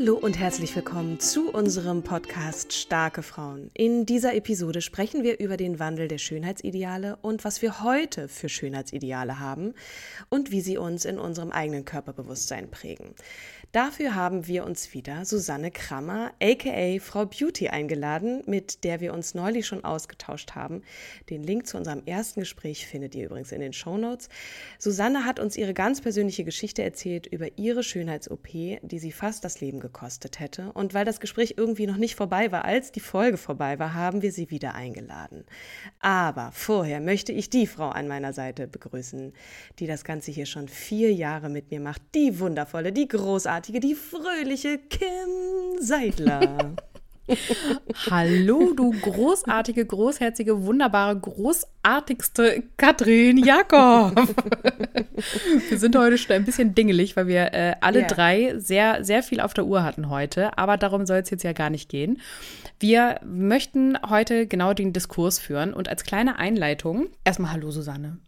Hallo und herzlich willkommen zu unserem Podcast Starke Frauen. In dieser Episode sprechen wir über den Wandel der Schönheitsideale und was wir heute für Schönheitsideale haben und wie sie uns in unserem eigenen Körperbewusstsein prägen. Dafür haben wir uns wieder Susanne Krammer, aka Frau Beauty, eingeladen, mit der wir uns neulich schon ausgetauscht haben. Den Link zu unserem ersten Gespräch findet ihr übrigens in den Show Notes. Susanne hat uns ihre ganz persönliche Geschichte erzählt über ihre Schönheits-OP, die sie fast das Leben gekostet hätte. Und weil das Gespräch irgendwie noch nicht vorbei war, als die Folge vorbei war, haben wir sie wieder eingeladen. Aber vorher möchte ich die Frau an meiner Seite begrüßen, die das Ganze hier schon vier Jahre mit mir macht. Die wundervolle, die großartige, die fröhliche Kim Seidler. Hallo, du großartige, großherzige, wunderbare, großartigste Katrin Jakob. wir sind heute schon ein bisschen dingelig, weil wir äh, alle Ja. drei sehr, sehr viel auf der Uhr hatten heute. Aber darum soll es jetzt ja gar nicht gehen. Wir möchten heute genau den Diskurs führen und als kleine Einleitung erstmal Hallo, Susanne.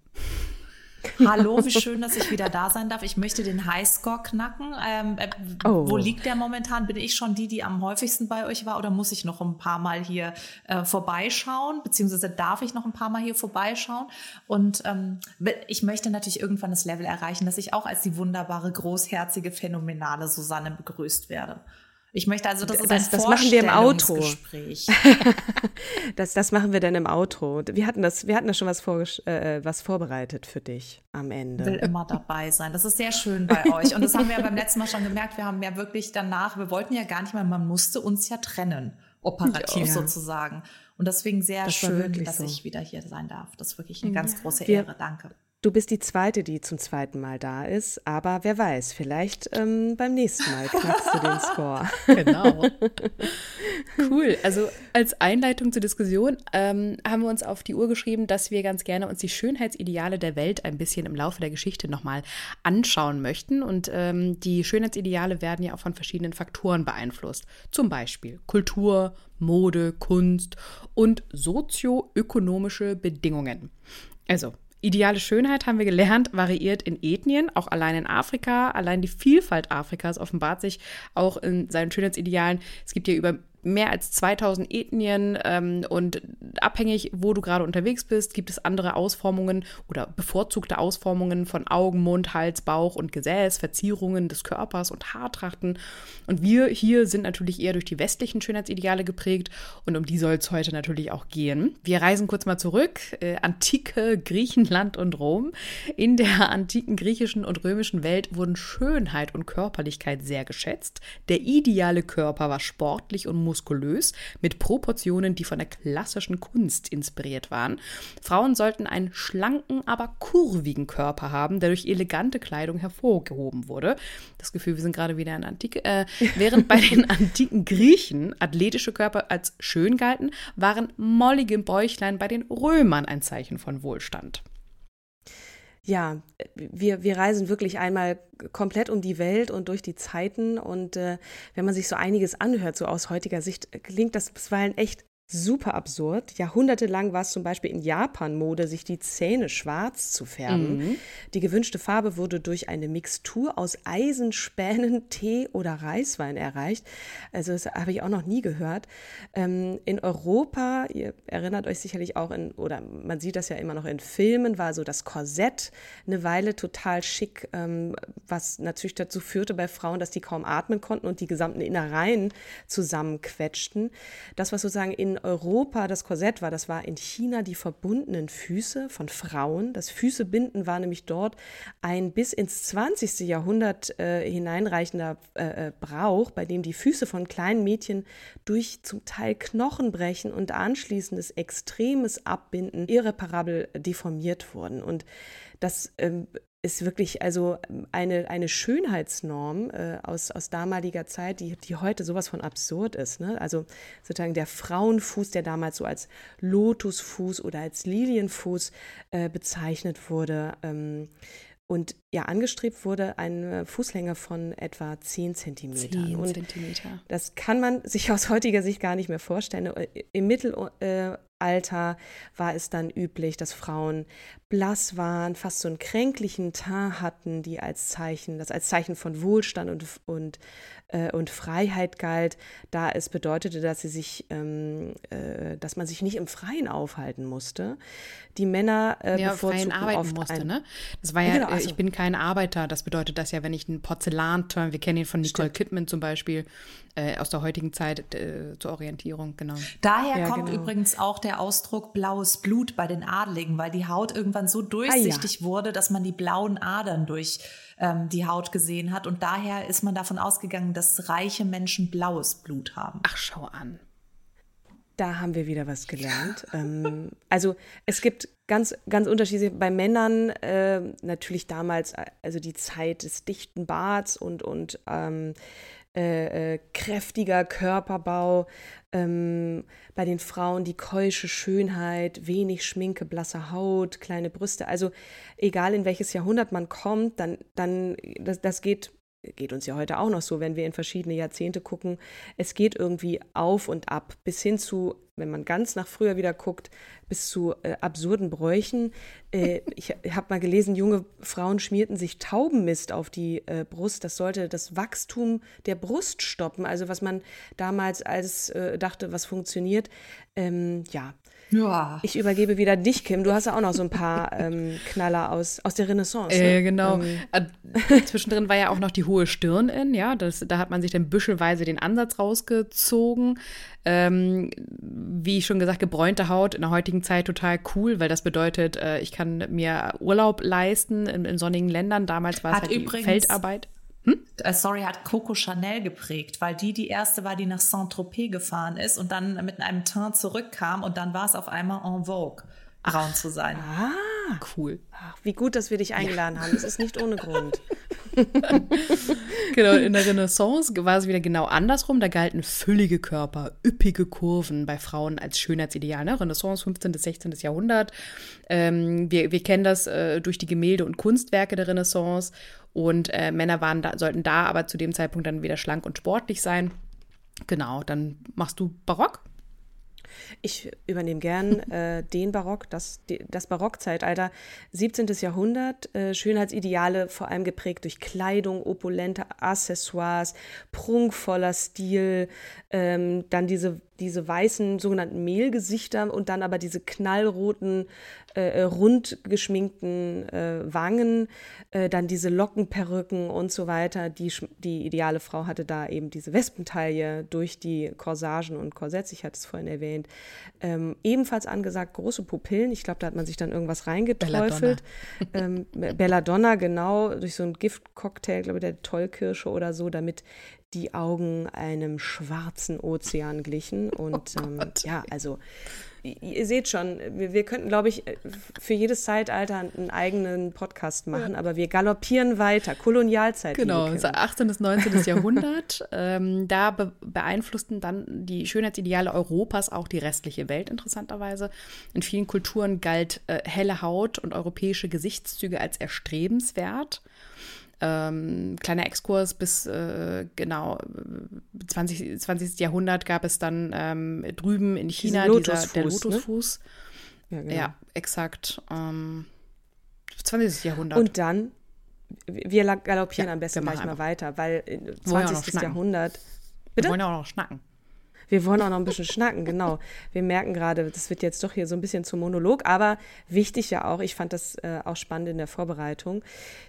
Hallo, wie schön, dass ich wieder da sein darf. Ich möchte den Highscore knacken. Ähm, äh, Oh. Wo liegt der momentan? Bin ich schon die, die am häufigsten bei euch war oder muss ich noch ein paar Mal hier äh, vorbeischauen? Beziehungsweise darf ich noch ein paar Mal hier vorbeischauen? Und ähm, ich möchte natürlich irgendwann das Level erreichen, dass ich auch als die wunderbare, großherzige, phänomenale Susanne begrüßt werde. Ich möchte also, das, ist Das- ein das machen wir im. Vorstellungsgespräch. Das, das machen wir dann im Outro. Wir hatten, das, wir hatten da schon was, äh, was vorbereitet für dich am Ende. will immer dabei sein. Das ist sehr schön bei euch. Und das haben wir ja beim letzten Mal schon gemerkt. Wir haben ja wirklich danach, wir wollten ja gar nicht mehr, man musste uns ja trennen, operativ Ja. sozusagen. Und deswegen sehr Das schön, dass so. ich wieder hier sein darf. Das ist wirklich eine ganz große Wir- Ehre. Danke. Du bist die Zweite, die zum zweiten Mal da ist, aber wer weiß, vielleicht ähm, beim nächsten Mal knackst du den Score. Genau. cool. Also als Einleitung zur Diskussion ähm, haben wir uns auf die Uhr geschrieben, dass wir ganz gerne uns die Schönheitsideale der Welt ein bisschen im Laufe der Geschichte nochmal anschauen möchten. Und ähm, die Schönheitsideale werden ja auch von verschiedenen Faktoren beeinflusst. Zum Beispiel Kultur, Mode, Kunst und sozioökonomische Bedingungen. Also Ideale Schönheit, haben wir gelernt, variiert in Ethnien, auch allein in Afrika. Allein die Vielfalt Afrikas offenbart sich auch in seinen Schönheitsidealen. Es gibt ja über mehr als 2000 Ethnien ähm, und abhängig, wo du gerade unterwegs bist, gibt es andere Ausformungen oder bevorzugte Ausformungen von Augen, Mund, Hals, Bauch und Gesäß, Verzierungen des Körpers und Haartrachten. Und wir hier sind natürlich eher durch die westlichen Schönheitsideale geprägt und um die soll es heute natürlich auch gehen. Wir reisen kurz mal zurück, äh, antike Griechenland und Rom. In der antiken griechischen und römischen Welt wurden Schönheit und Körperlichkeit sehr geschätzt. Der ideale Körper war sportlich und muskulös, mit Proportionen, die von der klassischen Kunst inspiriert waren. Frauen sollten einen schlanken, aber kurvigen Körper haben, der durch elegante Kleidung hervorgehoben wurde. Das Gefühl, wir sind gerade wieder in Antike. Äh, während bei den antiken Griechen athletische Körper als schön galten, waren mollige Bäuchlein bei den Römern ein Zeichen von Wohlstand. Ja, wir, wir reisen wirklich einmal komplett um die Welt und durch die Zeiten. Und äh, wenn man sich so einiges anhört, so aus heutiger Sicht, klingt das bisweilen echt super absurd. Jahrhundertelang war es zum Beispiel in Japan Mode, sich die Zähne schwarz zu färben. Mhm. Die gewünschte Farbe wurde durch eine Mixtur aus Eisenspänen, Tee oder Reiswein erreicht. Also das habe ich auch noch nie gehört. Ähm, in Europa, ihr erinnert euch sicherlich auch in, oder man sieht das ja immer noch in Filmen, war so das Korsett eine Weile total schick, ähm, was natürlich dazu führte bei Frauen, dass die kaum atmen konnten und die gesamten Innereien zusammenquetschten. Das, was sozusagen in Europa das Korsett war, das war in China die verbundenen Füße von Frauen. Das Füßebinden war nämlich dort ein bis ins 20. Jahrhundert äh, hineinreichender äh, äh, Brauch, bei dem die Füße von kleinen Mädchen durch zum Teil Knochenbrechen und anschließendes extremes Abbinden irreparabel deformiert wurden. Und das ähm, ist wirklich also eine, eine Schönheitsnorm äh, aus, aus damaliger Zeit, die, die heute sowas von absurd ist. Ne? Also sozusagen der Frauenfuß, der damals so als Lotusfuß oder als Lilienfuß äh, bezeichnet wurde. Ähm, und ja, angestrebt wurde eine Fußlänge von etwa 10 Zentimetern. 10 Zentimeter. Das kann man sich aus heutiger Sicht gar nicht mehr vorstellen. Äh, Mittelalter war es dann üblich, dass Frauen blass waren, fast so einen kränklichen Teint hatten, die als Zeichen, das als Zeichen von Wohlstand und, und, äh, und Freiheit galt, da es bedeutete, dass sie sich, ähm, äh, dass man sich nicht im Freien aufhalten musste. Die Männer äh, ja, bevorzugten arbeiten oft musste, ein, ne? Das war ja, genau, also, ich bin kein Arbeiter. Das bedeutet das ja, wenn ich einen Porzellanturm, wir kennen ihn von Nicole stimmt. Kidman zum Beispiel, äh, aus der heutigen Zeit äh, zur Orientierung, genau. Daher ja, kommt genau. übrigens auch der Ausdruck blaues Blut bei den Adligen, weil die Haut irgendwann irgendwann so durchsichtig ah, ja. wurde, dass man die blauen Adern durch ähm, die Haut gesehen hat. Und daher ist man davon ausgegangen, dass reiche Menschen blaues Blut haben. Ach, schau an. Da haben wir wieder was gelernt. ähm, also es gibt ganz, ganz unterschiedliche, bei Männern äh, natürlich damals, also die Zeit des dichten Barts und, und ähm, äh, äh, kräftiger Körperbau, ähm, bei den Frauen die keusche Schönheit, wenig Schminke, blasse Haut, kleine Brüste. Also egal in welches Jahrhundert man kommt, dann, dann das, das geht geht uns ja heute auch noch so, wenn wir in verschiedene Jahrzehnte gucken. Es geht irgendwie auf und ab, bis hin zu, wenn man ganz nach früher wieder guckt, bis zu äh, absurden Bräuchen. Äh, ich habe mal gelesen, junge Frauen schmierten sich Taubenmist auf die äh, Brust. Das sollte das Wachstum der Brust stoppen. Also was man damals als äh, dachte, was funktioniert. Ähm, ja, ja. Ich übergebe wieder dich, Kim. Du hast ja auch noch so ein paar ähm, Knaller aus, aus der Renaissance. Ne? Äh, genau. Ähm. Äh, zwischendrin war ja auch noch die hohe Stirn in, ja. Das, da hat man sich dann büschelweise den Ansatz rausgezogen. Ähm, wie schon gesagt, gebräunte Haut in der heutigen Zeit total cool, weil das bedeutet, äh, ich kann mir Urlaub leisten in, in sonnigen Ländern. Damals war es halt die Feldarbeit. Hm? Äh, sorry, hat Coco Chanel geprägt, weil die die erste war, die nach Saint-Tropez gefahren ist und dann mit einem Teint zurückkam und dann war es auf einmal en vogue, Ach, zu sein. Ah, cool. Ach, wie gut, dass wir dich eingeladen ja. haben. Das ist nicht ohne Grund. genau, in der Renaissance war es wieder genau andersrum. Da galten füllige Körper, üppige Kurven bei Frauen als Schönheitsideal. Ne? Renaissance, 15. bis 16. Jahrhundert. Ähm, wir, wir kennen das äh, durch die Gemälde und Kunstwerke der Renaissance. Und äh, Männer waren da, sollten da aber zu dem Zeitpunkt dann wieder schlank und sportlich sein. Genau, dann machst du Barock. Ich übernehme gern äh, den Barock, das, das Barockzeitalter, 17. Jahrhundert, äh, Schönheitsideale vor allem geprägt durch Kleidung, opulente Accessoires, prunkvoller Stil, ähm, dann diese diese weißen sogenannten Mehlgesichter und dann aber diese knallroten, äh, äh, rund geschminkten äh, Wangen, äh, dann diese Lockenperücken und so weiter. Die, die ideale Frau hatte da eben diese Wespentaille durch die Corsagen und Korsetts, ich hatte es vorhin erwähnt. Ähm, ebenfalls angesagt große Pupillen, ich glaube, da hat man sich dann irgendwas reingeträufelt. Belladonna, ähm, Belladonna genau, durch so einen Giftcocktail, glaube ich, der Tollkirsche oder so, damit die Augen einem schwarzen Ozean glichen. Und oh ähm, ja, also ihr seht schon, wir, wir könnten, glaube ich, für jedes Zeitalter einen eigenen Podcast machen, ja. aber wir galoppieren weiter. Kolonialzeit. Genau, 18. bis 19. Jahrhundert. Ähm, da be beeinflussten dann die Schönheitsideale Europas auch die restliche Welt, interessanterweise. In vielen Kulturen galt äh, helle Haut und europäische Gesichtszüge als erstrebenswert. Ähm, kleiner Exkurs bis äh, genau 20, 20. Jahrhundert gab es dann ähm, drüben in China Lotusfuß, dieser, der Lotusfuß. Ne? Ja, genau. Ja, exakt. Ähm, 20. Jahrhundert. Und dann, wir galoppieren Ja, am besten wir gleich mal weiter, weil äh, Wollen ja auch noch 20. schnacken. Jahrhundert. wir bitte? wollen ja auch noch schnacken. Wir wollen auch noch ein bisschen schnacken, genau. Wir merken gerade, das wird jetzt doch hier so ein bisschen zum Monolog, aber wichtig ja auch, ich fand das äh, auch spannend in der Vorbereitung,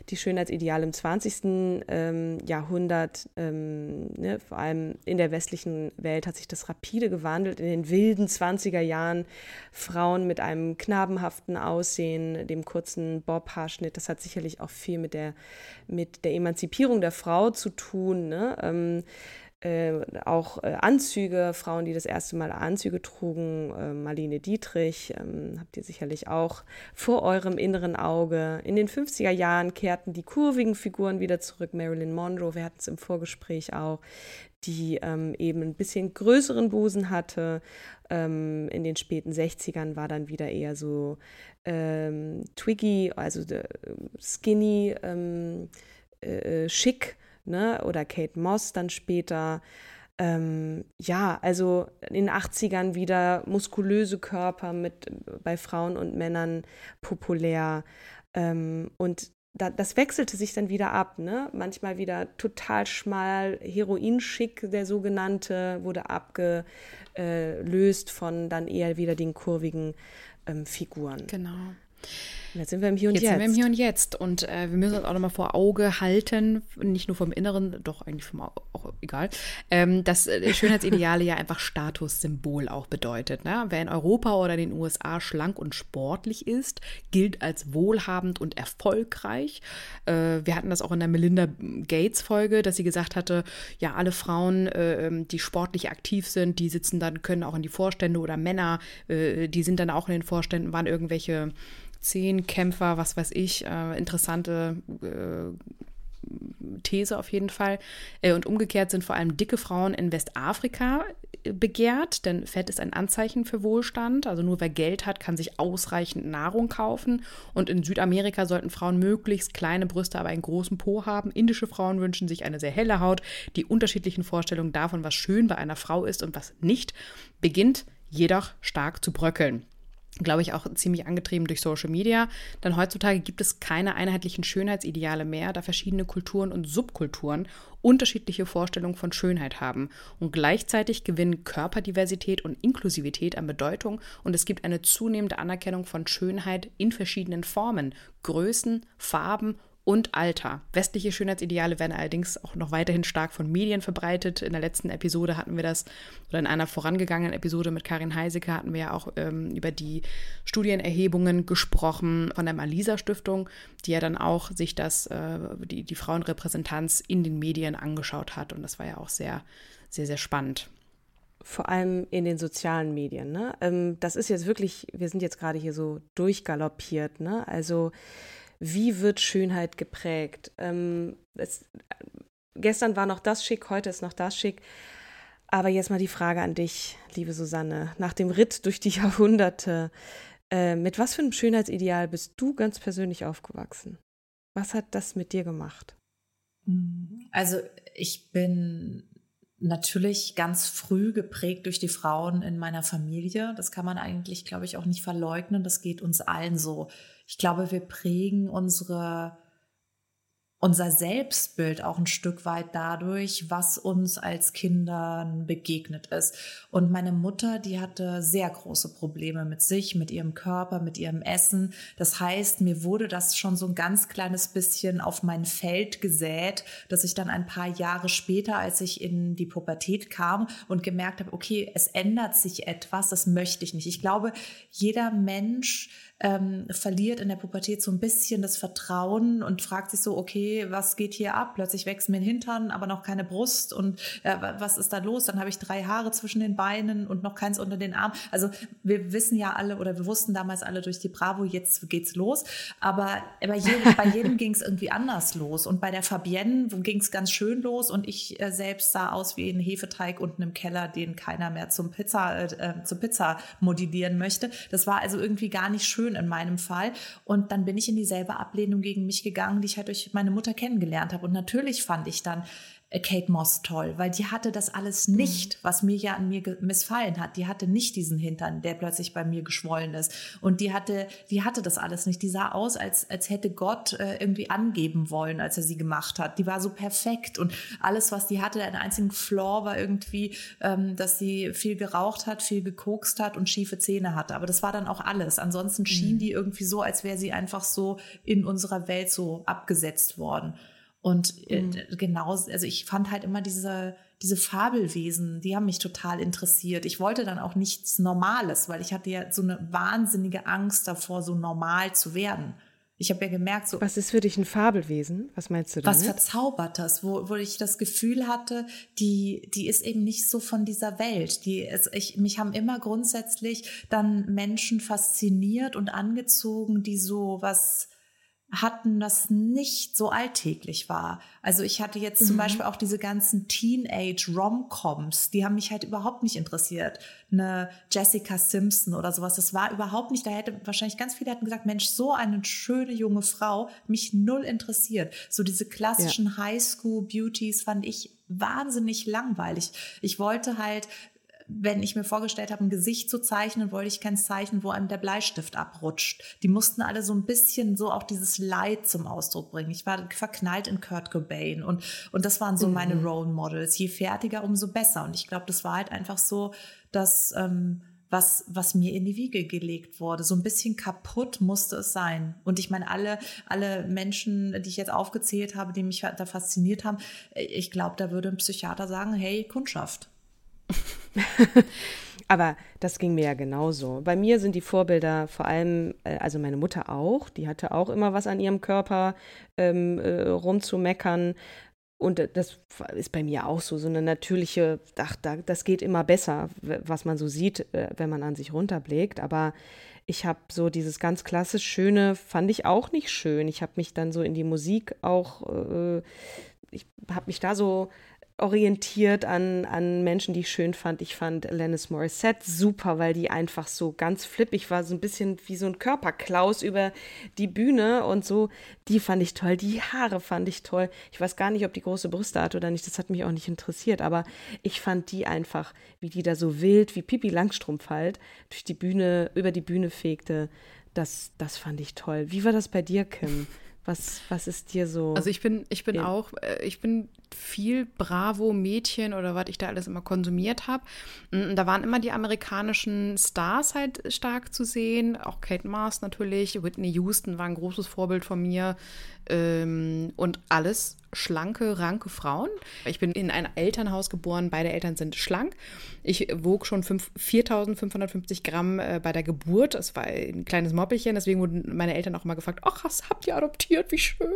die Schönheitsideale im 20. Ähm, Jahrhundert, ähm, ne, vor allem in der westlichen Welt hat sich das rapide gewandelt. In den wilden 20er Jahren Frauen mit einem knabenhaften Aussehen, dem kurzen Bob-Haarschnitt, das hat sicherlich auch viel mit der, mit der Emanzipierung der Frau zu tun. Ne? Ähm, äh, auch äh, Anzüge, Frauen, die das erste Mal Anzüge trugen, äh, Marlene Dietrich, ähm, habt ihr sicherlich auch vor eurem inneren Auge. In den 50er Jahren kehrten die kurvigen Figuren wieder zurück. Marilyn Monroe, wir hatten es im Vorgespräch auch, die ähm, eben ein bisschen größeren Busen hatte. Ähm, in den späten 60ern war dann wieder eher so ähm, Twiggy, also äh, skinny, ähm, äh, schick ne? oder Kate Moss dann später. Ähm, ja, also in den 80ern wieder muskulöse Körper mit bei Frauen und Männern populär. Ähm, und da, das wechselte sich dann wieder ab, ne? Manchmal wieder total schmal, Heroinschick, der sogenannte, wurde abgelöst von dann eher wieder den kurvigen ähm, Figuren. Genau. Und Jetzt sind wir im Hier und Jetzt, Jetzt. sind wir im Hier und Jetzt und äh, wir müssen uns auch nochmal vor Auge halten, nicht nur vom Inneren, doch eigentlich vom Au- auch egal, ähm, dass äh, Schönheitsideale ja einfach Statussymbol auch bedeutet. Ne? Wer in Europa oder den USA schlank und sportlich ist, gilt als wohlhabend und erfolgreich. Äh, wir hatten das auch in der Melinda Gates Folge, dass sie gesagt hatte, ja alle Frauen, äh, ähm, die sportlich aktiv sind, die sitzen dann können auch in die Vorstände oder Männer, äh, die sind dann auch in den Vorständen, waren irgendwelche Zehnkämpfer, was weiß ich, äh, interessante äh, These auf jeden Fall. Äh, und umgekehrt sind vor allem dicke Frauen in Westafrika äh, begehrt, denn Fett ist ein Anzeichen für Wohlstand. Also nur wer Geld hat, kann sich ausreichend Nahrung kaufen. Und in Südamerika sollten Frauen möglichst kleine Brüste, aber einen großen Po haben. Indische Frauen wünschen sich eine sehr helle Haut. Die unterschiedlichen Vorstellungen davon, was schön bei einer Frau ist und was nicht, beginnt jedoch stark zu bröckeln glaube ich, auch ziemlich angetrieben durch Social Media. Denn heutzutage gibt es keine einheitlichen Schönheitsideale mehr, da verschiedene Kulturen und Subkulturen unterschiedliche Vorstellungen von Schönheit haben. Und gleichzeitig gewinnen Körperdiversität und Inklusivität an Bedeutung und es gibt eine zunehmende Anerkennung von Schönheit in verschiedenen Formen, Größen, Farben und Alter. Westliche Schönheitsideale werden allerdings auch noch weiterhin stark von Medien verbreitet. In der letzten Episode hatten wir das, oder in einer vorangegangenen Episode mit Karin Heiseke hatten wir ja auch ähm, über die Studienerhebungen gesprochen von der Malisa Stiftung, die ja dann auch sich das, äh, die, die Frauenrepräsentanz in den Medien angeschaut hat. Und das war ja auch sehr, sehr, sehr spannend. vor allem in den sozialen Medien. Ne? Ähm, das ist jetzt wirklich, wir sind jetzt gerade hier so durchgaloppiert. Ne? Also wie wird Schönheit geprägt? Ähm, es, gestern war noch das schick, heute ist noch das schick. Aber jetzt mal die Frage an dich, liebe Susanne. Nach dem Ritt durch die Jahrhunderte, äh, mit was für einem Schönheitsideal bist du ganz persönlich aufgewachsen? Was hat das mit dir gemacht? Also ich bin natürlich ganz früh geprägt durch die Frauen in meiner Familie. Das kann man eigentlich, glaube ich, auch nicht verleugnen. Das geht uns allen so. Ich glaube, wir prägen unsere unser Selbstbild auch ein Stück weit dadurch, was uns als Kindern begegnet ist. Und meine Mutter, die hatte sehr große Probleme mit sich, mit ihrem Körper, mit ihrem Essen. Das heißt, mir wurde das schon so ein ganz kleines bisschen auf mein Feld gesät, dass ich dann ein paar Jahre später, als ich in die Pubertät kam und gemerkt habe, okay, es ändert sich etwas, das möchte ich nicht. Ich glaube, jeder Mensch ähm, verliert in der Pubertät so ein bisschen das Vertrauen und fragt sich so, okay, was geht hier ab? Plötzlich wächst mir ein Hintern, aber noch keine Brust und äh, was ist da los? Dann habe ich drei Haare zwischen den Beinen und noch keins unter den Armen. Also wir wissen ja alle oder wir wussten damals alle durch die Bravo, jetzt geht's los. Aber bei jedem, bei jedem ging es irgendwie anders los. Und bei der Fabienne ging es ganz schön los und ich äh, selbst sah aus wie ein Hefeteig unten im Keller, den keiner mehr zum Pizza, äh, zum Pizza modellieren möchte. Das war also irgendwie gar nicht schön schön in meinem Fall. Und dann bin ich in dieselbe Ablehnung gegen mich gegangen, die ich halt durch meine Mutter kennengelernt habe. Und natürlich fand ich dann Kate Moss toll, weil die hatte das alles mhm. nicht, was mir ja an mir missfallen hat. Die hatte nicht diesen Hintern, der plötzlich bei mir geschwollen ist. Und die hatte, die hatte das alles nicht. Die sah aus, als, als hätte Gott äh, irgendwie angeben wollen, als er sie gemacht hat. Die war so perfekt und alles, was die hatte, ein einzigen Flaw war irgendwie, ähm, dass sie viel geraucht hat, viel gekokst hat und schiefe Zähne hatte. Aber das war dann auch alles. Ansonsten schien mhm. die irgendwie so, als wäre sie einfach so in unserer Welt so abgesetzt worden. Und äh, mhm. genau, also ich fand halt immer diese, diese Fabelwesen, die haben mich total interessiert. Ich wollte dann auch nichts Normales, weil ich hatte ja so eine wahnsinnige Angst davor, so normal zu werden. Ich habe ja gemerkt, so. Was ist für dich ein Fabelwesen? Was meinst du damit? Was Verzaubertes, wo, wo ich das Gefühl hatte, die, die ist eben nicht so von dieser Welt. Die, es, ich, mich haben immer grundsätzlich dann Menschen fasziniert und angezogen, die so was, hatten, das nicht so alltäglich war. Also ich hatte jetzt zum mhm. Beispiel auch diese ganzen Teenage-Rom-Coms, die haben mich halt überhaupt nicht interessiert. Eine Jessica Simpson oder sowas, das war überhaupt nicht, da hätte wahrscheinlich ganz viele hätten gesagt, Mensch, so eine schöne junge Frau, mich null interessiert. So diese klassischen ja. Highschool-Beauties fand ich wahnsinnig langweilig. Ich wollte halt wenn ich mir vorgestellt habe, ein Gesicht zu zeichnen, wollte ich kein Zeichen, wo einem der Bleistift abrutscht. Die mussten alle so ein bisschen so auch dieses Leid zum Ausdruck bringen. Ich war verknallt in Kurt Cobain und, und das waren so mhm. meine Role Models. Je fertiger, umso besser. Und ich glaube, das war halt einfach so, dass, ähm, was, was mir in die Wiege gelegt wurde. So ein bisschen kaputt musste es sein. Und ich meine, alle, alle Menschen, die ich jetzt aufgezählt habe, die mich da fasziniert haben, ich glaube, da würde ein Psychiater sagen, hey, Kundschaft. Aber das ging mir ja genauso. Bei mir sind die Vorbilder vor allem, äh, also meine Mutter auch, die hatte auch immer was an ihrem Körper ähm, äh, rumzumeckern. Und das ist bei mir auch so, so eine natürliche, ach, das geht immer besser, was man so sieht, äh, wenn man an sich runterblickt. Aber ich habe so dieses ganz klassisch Schöne, fand ich auch nicht schön. Ich habe mich dann so in die Musik auch, äh, ich habe mich da so orientiert an, an Menschen, die ich schön fand. Ich fand Alanis Morissette super, weil die einfach so ganz flippig war, so ein bisschen wie so ein Körperklaus über die Bühne und so. Die fand ich toll, die Haare fand ich toll. Ich weiß gar nicht, ob die große Brüste hat oder nicht, das hat mich auch nicht interessiert, aber ich fand die einfach, wie die da so wild, wie Pipi Langstrumpf halt, durch die Bühne, über die Bühne fegte. Das, das fand ich toll. Wie war das bei dir, Kim? Was, was ist dir so? Also ich bin, ich bin auch, äh, ich bin viel Bravo-Mädchen oder was ich da alles immer konsumiert habe. Mm, da waren immer die amerikanischen Stars halt stark zu sehen. Auch Kate Mars natürlich. Whitney Houston war ein großes Vorbild von mir. Ähm, und alles schlanke, ranke Frauen. Ich bin in ein Elternhaus geboren, beide Eltern sind schlank. Ich wog schon 4550 Gramm äh, bei der Geburt. Das war ein kleines Moppelchen, deswegen wurden meine Eltern auch immer gefragt, ach, was habt ihr adoptiert, wie schön.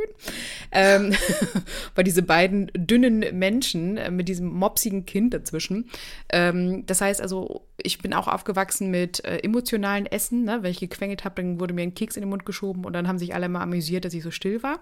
Ähm, weil diese beiden dünnen Menschen äh, mit diesem mopsigen Kind dazwischen. Ähm, das heißt also, ich bin auch aufgewachsen mit äh, emotionalen Essen. Ne? Wenn ich gequengelt habe, dann wurde mir ein Keks in den Mund geschoben und dann haben sich alle mal amüsiert, dass ich so still war.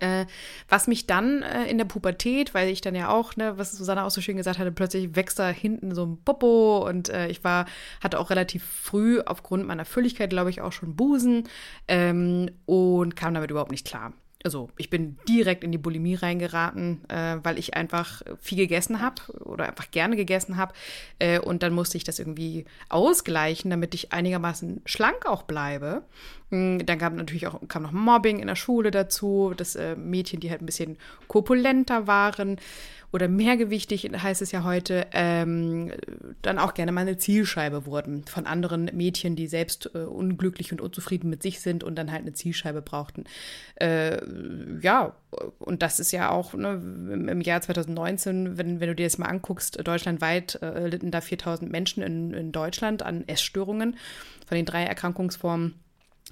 Äh, was mich dann äh, in der Pubertät, weil ich dann ja auch, ne, was Susanne auch so schön gesagt hatte, plötzlich wächst da hinten so ein Popo und äh, ich war, hatte auch relativ früh aufgrund meiner Fülligkeit, glaube ich, auch schon Busen ähm, und kam damit überhaupt nicht klar also ich bin direkt in die Bulimie reingeraten, äh, weil ich einfach viel gegessen habe oder einfach gerne gegessen habe. Äh, und dann musste ich das irgendwie ausgleichen, damit ich einigermaßen schlank auch bleibe. Hm, dann kam natürlich auch kam noch Mobbing in der Schule dazu, dass äh, Mädchen, die halt ein bisschen korpulenter waren oder mehrgewichtig heißt es ja heute, ähm, dann auch gerne mal eine Zielscheibe wurden von anderen Mädchen, die selbst äh, unglücklich und unzufrieden mit sich sind und dann halt eine Zielscheibe brauchten. Äh, ja, und das ist ja auch ne, im Jahr 2019, wenn, wenn du dir das mal anguckst, deutschlandweit äh, litten da 4000 Menschen in, in Deutschland an Essstörungen von den drei Erkrankungsformen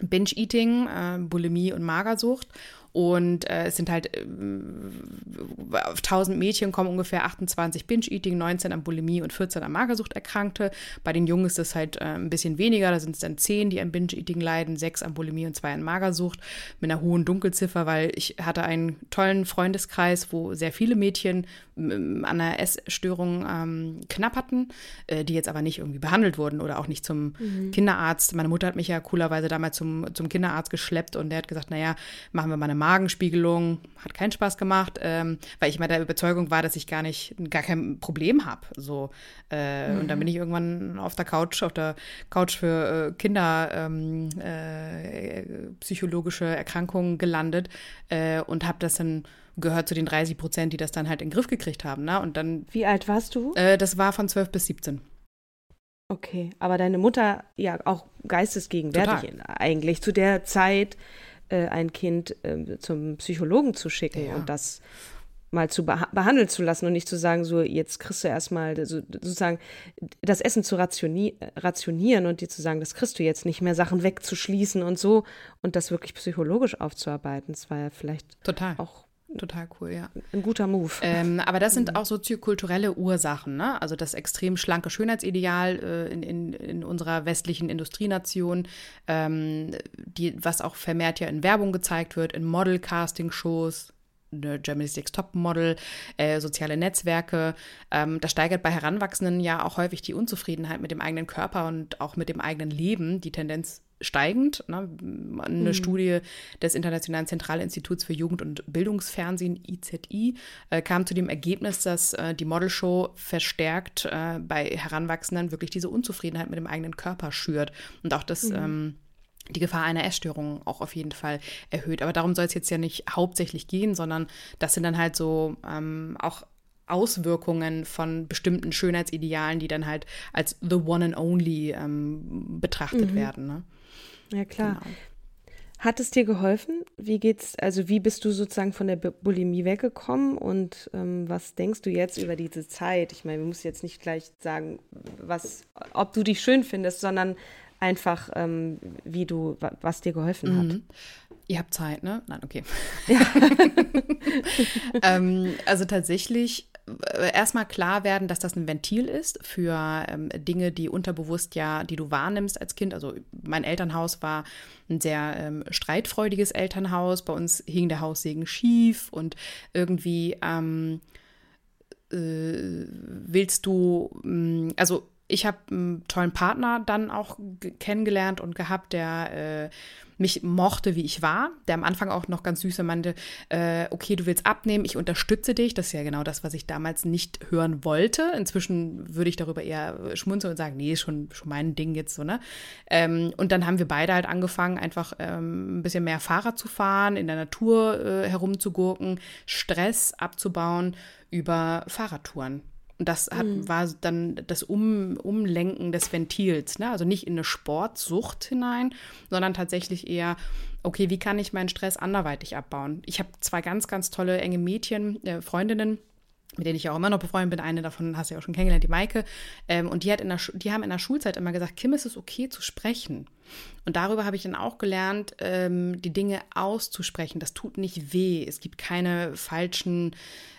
Binge-Eating, äh, Bulimie und Magersucht. Und äh, es sind halt äh, auf 1000 Mädchen kommen ungefähr 28 Binge-Eating, 19 an Bulimie und 14 an Magersucht Erkrankte. Bei den Jungen ist es halt äh, ein bisschen weniger, da sind es dann 10, die an Binge-Eating leiden, 6 an Bulimie und 2 an Magersucht mit einer hohen Dunkelziffer, weil ich hatte einen tollen Freundeskreis, wo sehr viele Mädchen an einer Essstörung ähm, knapp hatten, äh, die jetzt aber nicht irgendwie behandelt wurden oder auch nicht zum mhm. Kinderarzt. Meine Mutter hat mich ja coolerweise damals zum, zum Kinderarzt geschleppt und der hat gesagt, naja, machen wir mal eine Magenspiegelung. Hat keinen Spaß gemacht, ähm, weil ich mal der Überzeugung war, dass ich gar nicht, gar kein Problem habe. So. Äh, mhm. Und dann bin ich irgendwann auf der Couch, auf der Couch für äh, Kinder ähm, äh, psychologische Erkrankungen gelandet äh, und habe das dann gehört zu den 30 Prozent, die das dann halt in den Griff gekriegt haben. Ne? Und dann. Wie alt warst du? Äh, das war von 12 bis 17. Okay, aber deine Mutter ja auch geistesgegenwärtig Total. eigentlich zu der Zeit äh, ein Kind äh, zum Psychologen zu schicken ja. und das mal zu beh behandeln zu lassen und nicht zu sagen, so jetzt kriegst du erstmal so, sozusagen das Essen zu rationi rationieren und dir zu sagen, das kriegst du jetzt nicht mehr, Sachen wegzuschließen und so und das wirklich psychologisch aufzuarbeiten. Das war ja vielleicht Total. auch Total cool, ja. Ein guter Move. Ähm, aber das sind auch soziokulturelle Ursachen, ne? Also das extrem schlanke Schönheitsideal äh, in, in, in unserer westlichen Industrienation, ähm, die, was auch vermehrt ja in Werbung gezeigt wird, in Model-Casting-Shows, Germany's Next Top Model, äh, soziale Netzwerke. Ähm, das steigert bei Heranwachsenden ja auch häufig die Unzufriedenheit mit dem eigenen Körper und auch mit dem eigenen Leben. Die Tendenz steigend. Ne? Eine mhm. Studie des Internationalen Zentralinstituts für Jugend- und Bildungsfernsehen, IZI, äh, kam zu dem Ergebnis, dass äh, die Modelshow verstärkt äh, bei Heranwachsenden wirklich diese Unzufriedenheit mit dem eigenen Körper schürt. Und auch das. Mhm. Ähm, die Gefahr einer Essstörung auch auf jeden Fall erhöht. Aber darum soll es jetzt ja nicht hauptsächlich gehen, sondern das sind dann halt so ähm, auch Auswirkungen von bestimmten Schönheitsidealen, die dann halt als the one and only ähm, betrachtet mhm. werden. Ne? Ja, klar. Genau. Hat es dir geholfen? Wie geht's, also wie bist du sozusagen von der Bulimie weggekommen und ähm, was denkst du jetzt über diese Zeit? Ich meine, wir müssen jetzt nicht gleich sagen, was, ob du dich schön findest, sondern einfach, ähm, wie du, was dir geholfen hat. Mhm. Ihr habt Zeit, ne? Nein, okay. Ja. ähm, also tatsächlich erstmal klar werden, dass das ein Ventil ist für ähm, Dinge, die unterbewusst ja, die du wahrnimmst als Kind. Also mein Elternhaus war ein sehr ähm, streitfreudiges Elternhaus. Bei uns hing der Haussegen schief und irgendwie ähm, äh, willst du, mh, also ich habe einen tollen Partner dann auch kennengelernt und gehabt, der äh, mich mochte, wie ich war, der am Anfang auch noch ganz süß meinte, äh, okay, du willst abnehmen, ich unterstütze dich. Das ist ja genau das, was ich damals nicht hören wollte. Inzwischen würde ich darüber eher schmunzeln und sagen, nee, ist schon, schon mein Ding jetzt so, ne? Ähm, und dann haben wir beide halt angefangen, einfach ähm, ein bisschen mehr Fahrrad zu fahren, in der Natur äh, herumzugurken, Stress abzubauen über Fahrradtouren. Und das hat, mhm. war dann das um, Umlenken des Ventils. Ne? Also nicht in eine Sportsucht hinein, sondern tatsächlich eher, okay, wie kann ich meinen Stress anderweitig abbauen? Ich habe zwei ganz, ganz tolle enge Mädchen, äh, Freundinnen, mit denen ich ja auch immer noch befreundet bin. Eine davon hast du ja auch schon kennengelernt, die Maike. Ähm, und die, hat in der, die haben in der Schulzeit immer gesagt, Kim, ist es okay zu sprechen. Und darüber habe ich dann auch gelernt, ähm, die Dinge auszusprechen. Das tut nicht weh. Es gibt keine falschen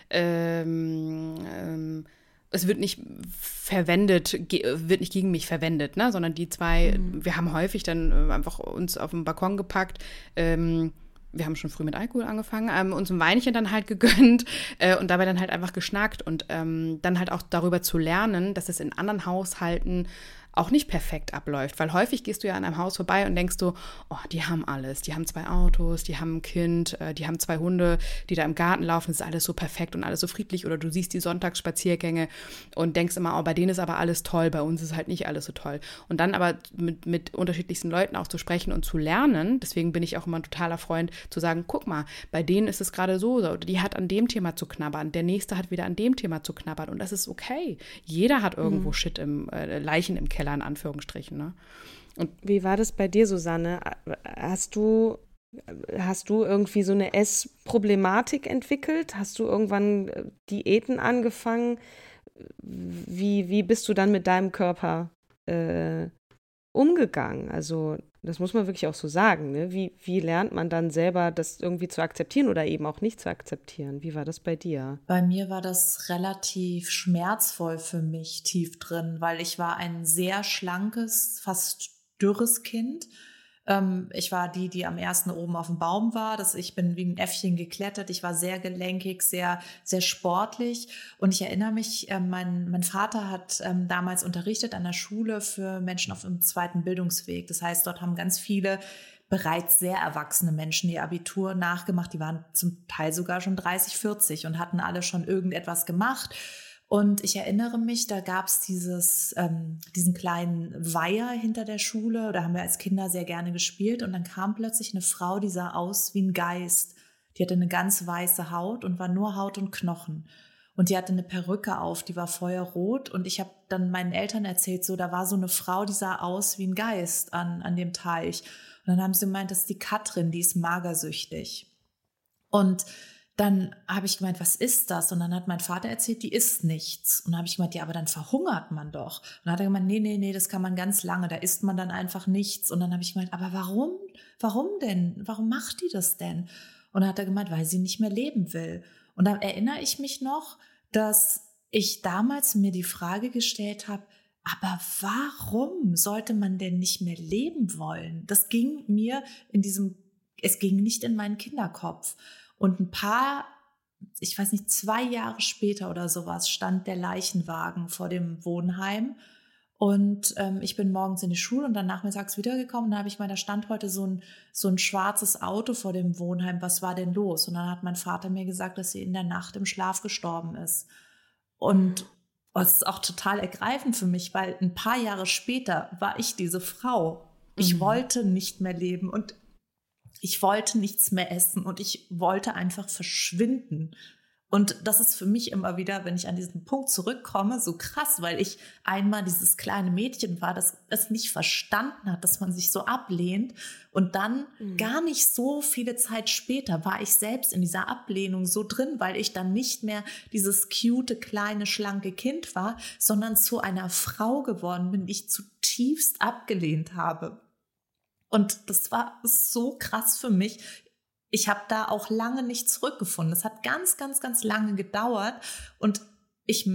ähm, ähm es wird nicht verwendet, wird nicht gegen mich verwendet, ne? sondern die zwei, mhm. wir haben häufig dann äh, einfach uns auf den Balkon gepackt. Ähm, wir haben schon früh mit Alkohol angefangen, ähm, uns ein Weinchen dann halt gegönnt äh, und dabei dann halt einfach geschnackt und ähm, dann halt auch darüber zu lernen, dass es in anderen Haushalten auch nicht perfekt abläuft. Weil häufig gehst du ja an einem Haus vorbei und denkst du, oh, die haben alles. Die haben zwei Autos, die haben ein Kind, äh, die haben zwei Hunde, die da im Garten laufen. Es ist alles so perfekt und alles so friedlich. Oder du siehst die Sonntagsspaziergänge und denkst immer, oh, bei denen ist aber alles toll, bei uns ist halt nicht alles so toll. Und dann aber mit, mit unterschiedlichsten Leuten auch zu sprechen und zu lernen. Deswegen bin ich auch immer ein totaler Freund zu sagen, guck mal, bei denen ist es gerade so, oder die hat an dem Thema zu knabbern, der nächste hat wieder an dem Thema zu knabbern. Und das ist okay. Jeder hat irgendwo mhm. Shit im, äh, Leichen im Keller Keller in Anführungsstrichen. Ne? Und Wie war das bei dir, Susanne? Hast du, hast du irgendwie so eine Essproblematik entwickelt? Hast du irgendwann äh, Diäten angefangen? Wie, wie bist du dann mit deinem Körper äh, umgegangen? Also Das muss man wirklich auch so sagen. Ne? Wie, wie lernt man dann selber, das irgendwie zu akzeptieren oder eben auch nicht zu akzeptieren? Wie war das bei dir? Bei mir war das relativ schmerzvoll für mich tief drin, weil ich war ein sehr schlankes, fast dürres Kind ähm, ich war die, die am ersten oben auf dem Baum war. Das, ich bin wie ein Äffchen geklettert. Ich war sehr gelenkig, sehr, sehr sportlich. Und ich erinnere mich, äh, mein, mein Vater hat ähm, damals unterrichtet an der Schule für Menschen auf dem zweiten Bildungsweg. Das heißt, dort haben ganz viele bereits sehr erwachsene Menschen ihr Abitur nachgemacht. Die waren zum Teil sogar schon 30, 40 und hatten alle schon irgendetwas gemacht und ich erinnere mich, da gab es ähm, diesen kleinen Weiher hinter der Schule. Da haben wir als Kinder sehr gerne gespielt. Und dann kam plötzlich eine Frau, die sah aus wie ein Geist. Die hatte eine ganz weiße Haut und war nur Haut und Knochen. Und die hatte eine Perücke auf, die war feuerrot. Und ich habe dann meinen Eltern erzählt, so, da war so eine Frau, die sah aus wie ein Geist an, an dem Teich. Und dann haben sie gemeint, das ist die Katrin, die ist magersüchtig. Und dann habe ich gemeint, was ist das? Und dann hat mein Vater erzählt, die isst nichts. Und dann habe ich gemeint, ja, aber dann verhungert man doch. Und dann hat er gemeint, nee, nee, nee, das kann man ganz lange, da isst man dann einfach nichts. Und dann habe ich gemeint, aber warum? Warum denn? Warum macht die das denn? Und dann hat er gemeint, weil sie nicht mehr leben will. Und dann erinnere ich mich noch, dass ich damals mir die Frage gestellt habe, aber warum sollte man denn nicht mehr leben wollen? Das ging mir in diesem, es ging nicht in meinen Kinderkopf. Und ein paar, ich weiß nicht, zwei Jahre später oder sowas stand der Leichenwagen vor dem Wohnheim. Und ähm, ich bin morgens in die Schule und dann nachmittags wiedergekommen. Da habe ich mal, da stand heute so ein, so ein schwarzes Auto vor dem Wohnheim. Was war denn los? Und dann hat mein Vater mir gesagt, dass sie in der Nacht im Schlaf gestorben ist. Und das ist auch total ergreifend für mich, weil ein paar Jahre später war ich diese Frau. Ich mhm. wollte nicht mehr leben und ich wollte nichts mehr essen und ich wollte einfach verschwinden. Und das ist für mich immer wieder, wenn ich an diesen Punkt zurückkomme, so krass, weil ich einmal dieses kleine Mädchen war, das es nicht verstanden hat, dass man sich so ablehnt. Und dann mhm. gar nicht so viele Zeit später war ich selbst in dieser Ablehnung so drin, weil ich dann nicht mehr dieses cute, kleine, schlanke Kind war, sondern zu einer Frau geworden bin, die ich zutiefst abgelehnt habe. Und das war so krass für mich. Ich habe da auch lange nicht zurückgefunden. Es hat ganz, ganz, ganz lange gedauert. Und ich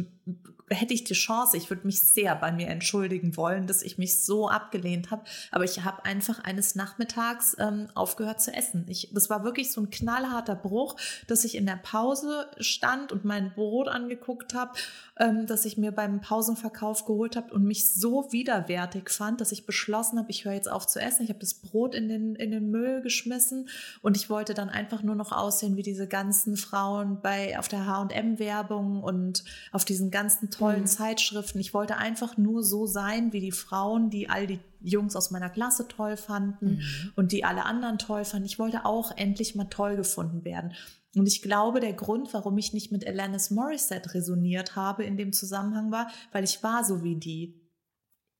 hätte ich die Chance, ich würde mich sehr bei mir entschuldigen wollen, dass ich mich so abgelehnt habe. Aber ich habe einfach eines Nachmittags ähm, aufgehört zu essen. Ich, das war wirklich so ein knallharter Bruch, dass ich in der Pause stand und mein Brot angeguckt habe, ähm, dass ich mir beim Pausenverkauf geholt habe und mich so widerwärtig fand, dass ich beschlossen habe, ich höre jetzt auf zu essen. Ich habe das Brot in den, in den Müll geschmissen und ich wollte dann einfach nur noch aussehen wie diese ganzen Frauen bei auf der H&M-Werbung und auf diesen ganzen tollen mhm. Zeitschriften. Ich wollte einfach nur so sein wie die Frauen, die all die Jungs aus meiner Klasse toll fanden mhm. und die alle anderen toll fanden. Ich wollte auch endlich mal toll gefunden werden. Und ich glaube, der Grund, warum ich nicht mit Alanis Morissette resoniert habe in dem Zusammenhang war, weil ich war so wie die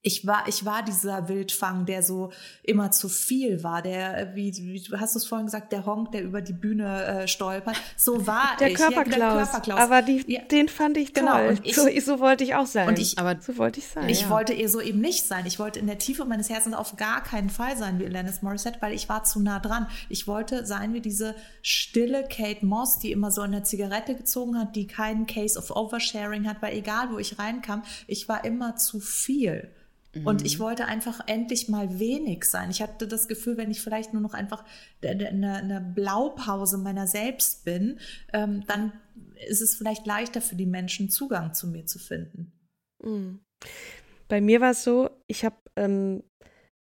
ich war, ich war dieser Wildfang, der so immer zu viel war, der, wie, wie hast du es vorhin gesagt, der Honk, der über die Bühne äh, stolpert. So war der ich. Körperklaus. Ja, der Körperklaus. Aber die, ja. den fand ich genau, toll. Genau. Ich, so, so, wollte ich auch sein. Und ich, aber so wollte ich sein. Ich ja. wollte eher so eben nicht sein. Ich wollte in der Tiefe meines Herzens auf gar keinen Fall sein wie Alanis Morissette, weil ich war zu nah dran. Ich wollte sein wie diese stille Kate Moss, die immer so eine Zigarette gezogen hat, die keinen Case of Oversharing hat, weil egal, wo ich reinkam, ich war immer zu viel. Und ich mhm. wollte einfach endlich mal wenig sein. Ich hatte das Gefühl, wenn ich vielleicht nur noch einfach eine, eine Blaupause meiner selbst bin, ähm, dann ist es vielleicht leichter für die Menschen, Zugang zu mir zu finden. Mhm. Bei mir war es so, ich habe ähm,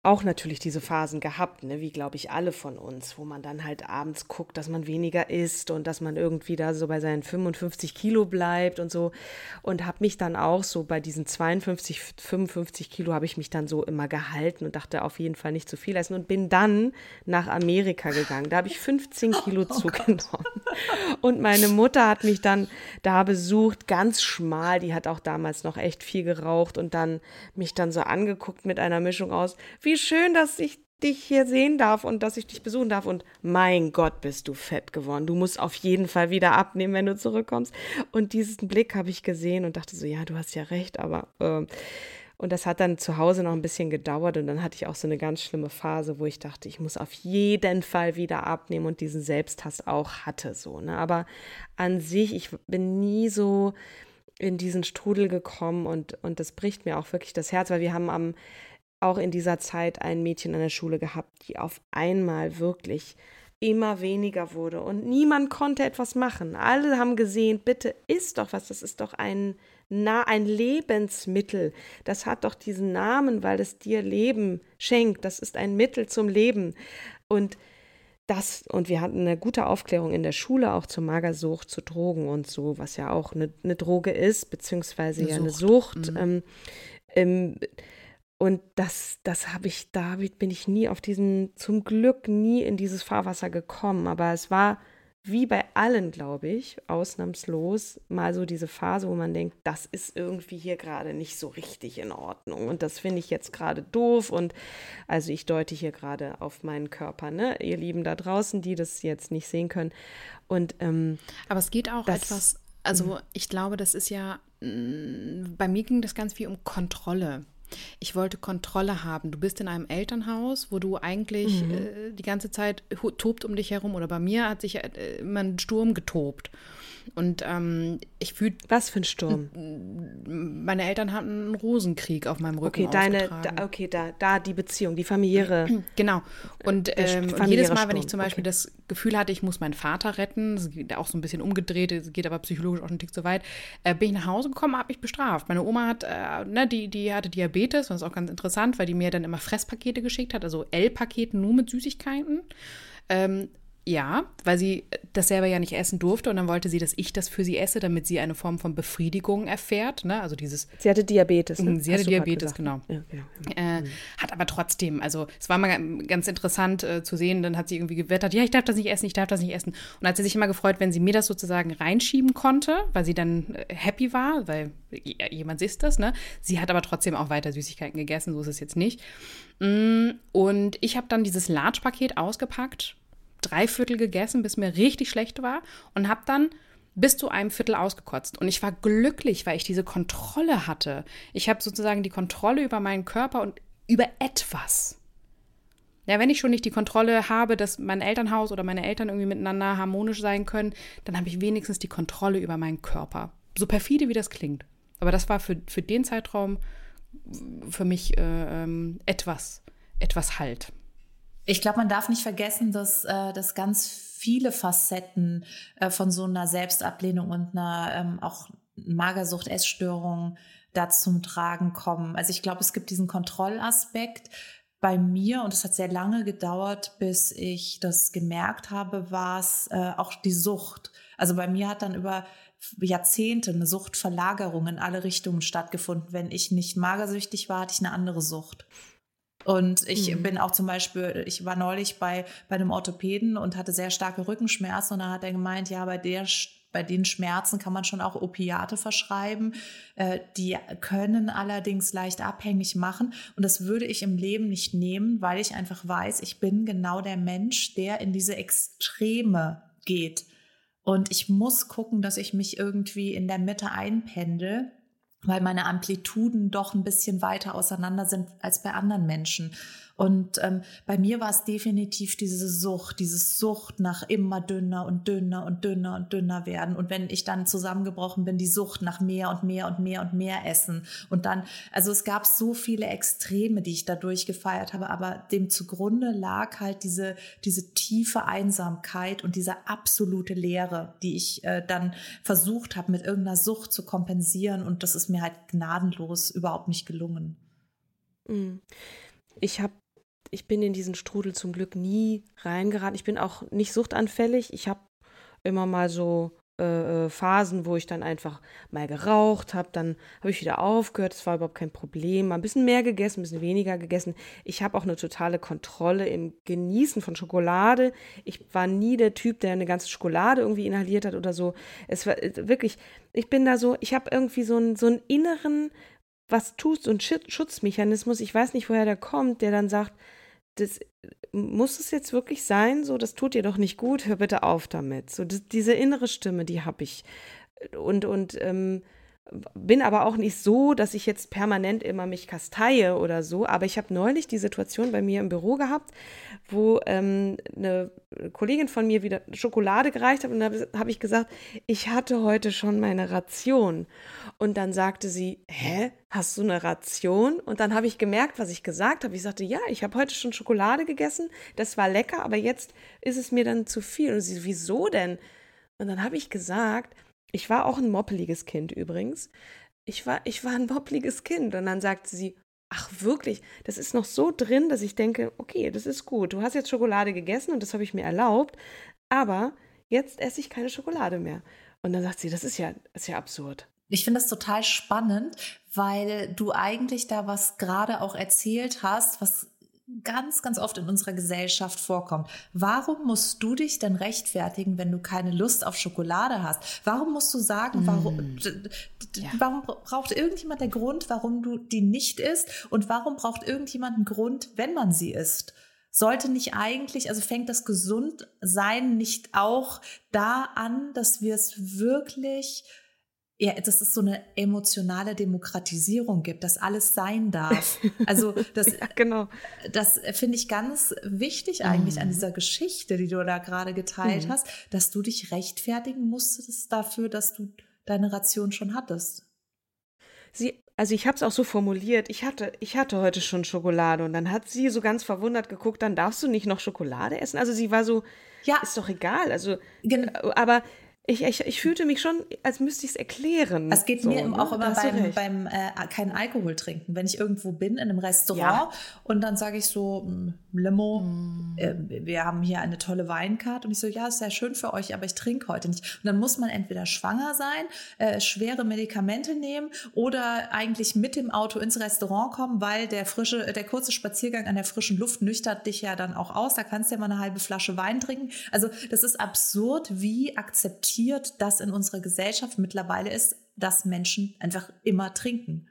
auch natürlich diese Phasen gehabt, ne, wie glaube ich alle von uns, wo man dann halt abends guckt, dass man weniger isst und dass man irgendwie da so bei seinen 55 Kilo bleibt und so. Und habe mich dann auch so bei diesen 52, 55 Kilo habe ich mich dann so immer gehalten und dachte auf jeden Fall nicht zu viel essen und bin dann nach Amerika gegangen. Da habe ich 15 Kilo oh zugenommen. Und meine Mutter hat mich dann da besucht, ganz schmal. Die hat auch damals noch echt viel geraucht und dann mich dann so angeguckt mit einer Mischung aus, wie schön, dass ich dich hier sehen darf und dass ich dich besuchen darf. Und mein Gott, bist du fett geworden. Du musst auf jeden Fall wieder abnehmen, wenn du zurückkommst. Und diesen Blick habe ich gesehen und dachte so, ja, du hast ja recht, aber. Äh, Und das hat dann zu Hause noch ein bisschen gedauert und dann hatte ich auch so eine ganz schlimme Phase, wo ich dachte, ich muss auf jeden Fall wieder abnehmen und diesen Selbsthass auch hatte so. Ne? Aber an sich, ich bin nie so in diesen Strudel gekommen und, und das bricht mir auch wirklich das Herz, weil wir haben am, auch in dieser Zeit ein Mädchen an der Schule gehabt, die auf einmal wirklich immer weniger wurde und niemand konnte etwas machen. Alle haben gesehen, bitte isst doch was, das ist doch ein na, ein Lebensmittel. Das hat doch diesen Namen, weil es dir Leben schenkt. Das ist ein Mittel zum Leben. Und das, und wir hatten eine gute Aufklärung in der Schule auch zur Magersucht, zu Drogen und so, was ja auch eine, eine Droge ist, beziehungsweise eine ja eine Sucht. Mhm. Ähm, ähm, und das, das habe ich, da bin ich nie auf diesen, zum Glück nie in dieses Fahrwasser gekommen. Aber es war wie bei allen, glaube ich, ausnahmslos mal so diese Phase, wo man denkt, das ist irgendwie hier gerade nicht so richtig in Ordnung und das finde ich jetzt gerade doof und also ich deute hier gerade auf meinen Körper, ne, ihr Lieben da draußen, die das jetzt nicht sehen können und ähm, aber es geht auch das, etwas, also mhm. ich glaube, das ist ja mm, bei mir ging das ganz viel um Kontrolle. Ich wollte Kontrolle haben. Du bist in einem Elternhaus, wo du eigentlich mhm. äh, die ganze Zeit tobt um dich herum. Oder bei mir hat sich äh, immer ein Sturm getobt. Und ähm, ich fühle. Was für ein Sturm? Meine Eltern hatten einen Rosenkrieg auf meinem Rücken. Okay, deine, da, okay, da, da die Beziehung, die familiäre. Genau. Und, ähm, und jedes Mal, wenn ich zum Beispiel okay. das Gefühl hatte, ich muss meinen Vater retten, auch so ein bisschen umgedreht, geht aber psychologisch auch ein Tick zu weit, äh, bin ich nach Hause gekommen, habe mich bestraft. Meine Oma hat, äh, ne, die, die hatte Diabetes, das ist auch ganz interessant, weil die mir dann immer Fresspakete geschickt hat, also L-Pakete nur mit Süßigkeiten. Ähm, ja, weil sie das selber ja nicht essen durfte und dann wollte sie, dass ich das für sie esse, damit sie eine Form von Befriedigung erfährt. Ne? Also dieses. Sie hatte Diabetes. Ne? Sie hatte Diabetes, genau. Ja, ja, ja. Äh, hat aber trotzdem, also es war mal ganz interessant äh, zu sehen. Dann hat sie irgendwie gewettert, ja, ich darf das nicht essen, ich darf das nicht essen. Und hat sie sich immer gefreut, wenn sie mir das sozusagen reinschieben konnte, weil sie dann äh, happy war, weil jemand isst das. Ne? Sie hat aber trotzdem auch weiter Süßigkeiten gegessen, so ist es jetzt nicht. Mm, und ich habe dann dieses Large-Paket ausgepackt drei Viertel gegessen, bis mir richtig schlecht war und habe dann bis zu einem Viertel ausgekotzt. Und ich war glücklich, weil ich diese Kontrolle hatte. Ich habe sozusagen die Kontrolle über meinen Körper und über etwas. Ja, wenn ich schon nicht die Kontrolle habe, dass mein Elternhaus oder meine Eltern irgendwie miteinander harmonisch sein können, dann habe ich wenigstens die Kontrolle über meinen Körper. So perfide, wie das klingt. Aber das war für, für den Zeitraum für mich äh, ähm, etwas, etwas Halt. Ich glaube, man darf nicht vergessen, dass, äh, dass ganz viele Facetten äh, von so einer Selbstablehnung und einer ähm, auch Magersucht, Essstörung da zum Tragen kommen. Also ich glaube, es gibt diesen Kontrollaspekt. Bei mir, und es hat sehr lange gedauert, bis ich das gemerkt habe, war es äh, auch die Sucht. Also bei mir hat dann über Jahrzehnte eine Suchtverlagerung in alle Richtungen stattgefunden. Wenn ich nicht magersüchtig war, hatte ich eine andere Sucht. Und ich mhm. bin auch zum Beispiel, ich war neulich bei, bei einem Orthopäden und hatte sehr starke Rückenschmerzen und da hat er gemeint, ja, bei der bei den Schmerzen kann man schon auch Opiate verschreiben. Äh, die können allerdings leicht abhängig machen. Und das würde ich im Leben nicht nehmen, weil ich einfach weiß, ich bin genau der Mensch, der in diese Extreme geht. Und ich muss gucken, dass ich mich irgendwie in der Mitte einpendel weil meine Amplituden doch ein bisschen weiter auseinander sind als bei anderen Menschen. Und ähm, bei mir war es definitiv diese Sucht, diese Sucht nach immer dünner und dünner und dünner und dünner werden. Und wenn ich dann zusammengebrochen bin, die Sucht nach mehr und mehr und mehr und mehr essen. Und dann, also es gab so viele Extreme, die ich dadurch gefeiert habe, aber dem zugrunde lag halt diese, diese tiefe Einsamkeit und diese absolute Leere, die ich äh, dann versucht habe, mit irgendeiner Sucht zu kompensieren. Und das ist mir halt gnadenlos überhaupt nicht gelungen. Mhm. Ich habe ich bin in diesen Strudel zum Glück nie reingeraten. Ich bin auch nicht suchtanfällig. Ich habe immer mal so äh, äh, Phasen, wo ich dann einfach mal geraucht habe, dann habe ich wieder aufgehört, das war überhaupt kein Problem, mal ein bisschen mehr gegessen, ein bisschen weniger gegessen. Ich habe auch eine totale Kontrolle im Genießen von Schokolade. Ich war nie der Typ, der eine ganze Schokolade irgendwie inhaliert hat oder so. Es war äh, wirklich, ich bin da so, ich habe irgendwie so einen, so einen inneren, was tust, und Schutzmechanismus, ich weiß nicht, woher der kommt, der dann sagt, das muss es jetzt wirklich sein, so, das tut dir doch nicht gut, hör bitte auf damit. So, das, diese innere Stimme, die habe ich. Und, und, ähm, bin aber auch nicht so, dass ich jetzt permanent immer mich kasteie oder so. Aber ich habe neulich die Situation bei mir im Büro gehabt, wo ähm, eine Kollegin von mir wieder Schokolade gereicht hat und da habe ich gesagt, ich hatte heute schon meine Ration. Und dann sagte sie, hä, hast du eine Ration? Und dann habe ich gemerkt, was ich gesagt habe. Ich sagte, ja, ich habe heute schon Schokolade gegessen, das war lecker, aber jetzt ist es mir dann zu viel. Und sie, wieso denn? Und dann habe ich gesagt, ich war auch ein moppeliges Kind übrigens. Ich war, ich war ein moppeliges Kind. Und dann sagte sie, ach wirklich, das ist noch so drin, dass ich denke, okay, das ist gut. Du hast jetzt Schokolade gegessen und das habe ich mir erlaubt, aber jetzt esse ich keine Schokolade mehr. Und dann sagt sie, das ist ja, das ist ja absurd. Ich finde das total spannend, weil du eigentlich da was gerade auch erzählt hast, was ganz, ganz oft in unserer Gesellschaft vorkommt. Warum musst du dich denn rechtfertigen, wenn du keine Lust auf Schokolade hast? Warum musst du sagen, warum, mm. ja. warum braucht irgendjemand der Grund, warum du die nicht isst? Und warum braucht irgendjemand einen Grund, wenn man sie isst? Sollte nicht eigentlich, also fängt das Gesundsein nicht auch da an, dass wir es wirklich ja, dass es so eine emotionale Demokratisierung gibt, dass alles sein darf. Also das, ja, genau. das finde ich ganz wichtig eigentlich mhm. an dieser Geschichte, die du da gerade geteilt mhm. hast, dass du dich rechtfertigen musstest dafür, dass du deine Ration schon hattest. Sie, also ich habe es auch so formuliert, ich hatte, ich hatte heute schon Schokolade und dann hat sie so ganz verwundert geguckt, dann darfst du nicht noch Schokolade essen. Also sie war so, ja, ist doch egal. Also, Gen aber ich, ich, ich fühlte mich schon, als müsste ich es erklären. Es geht so, mir ne? auch immer beim, beim äh, kein Alkohol trinken. Wenn ich irgendwo bin in einem Restaurant ja. und dann sage ich so, hm, Limo, mm. äh, wir haben hier eine tolle Weinkarte. Und ich so, ja, ist sehr schön für euch, aber ich trinke heute nicht. Und dann muss man entweder schwanger sein, äh, schwere Medikamente nehmen oder eigentlich mit dem Auto ins Restaurant kommen, weil der frische, der kurze Spaziergang an der frischen Luft nüchtert dich ja dann auch aus. Da kannst du ja mal eine halbe Flasche Wein trinken. Also das ist absurd, wie akzeptiert akzeptiert, dass in unserer Gesellschaft mittlerweile ist, dass Menschen einfach immer trinken.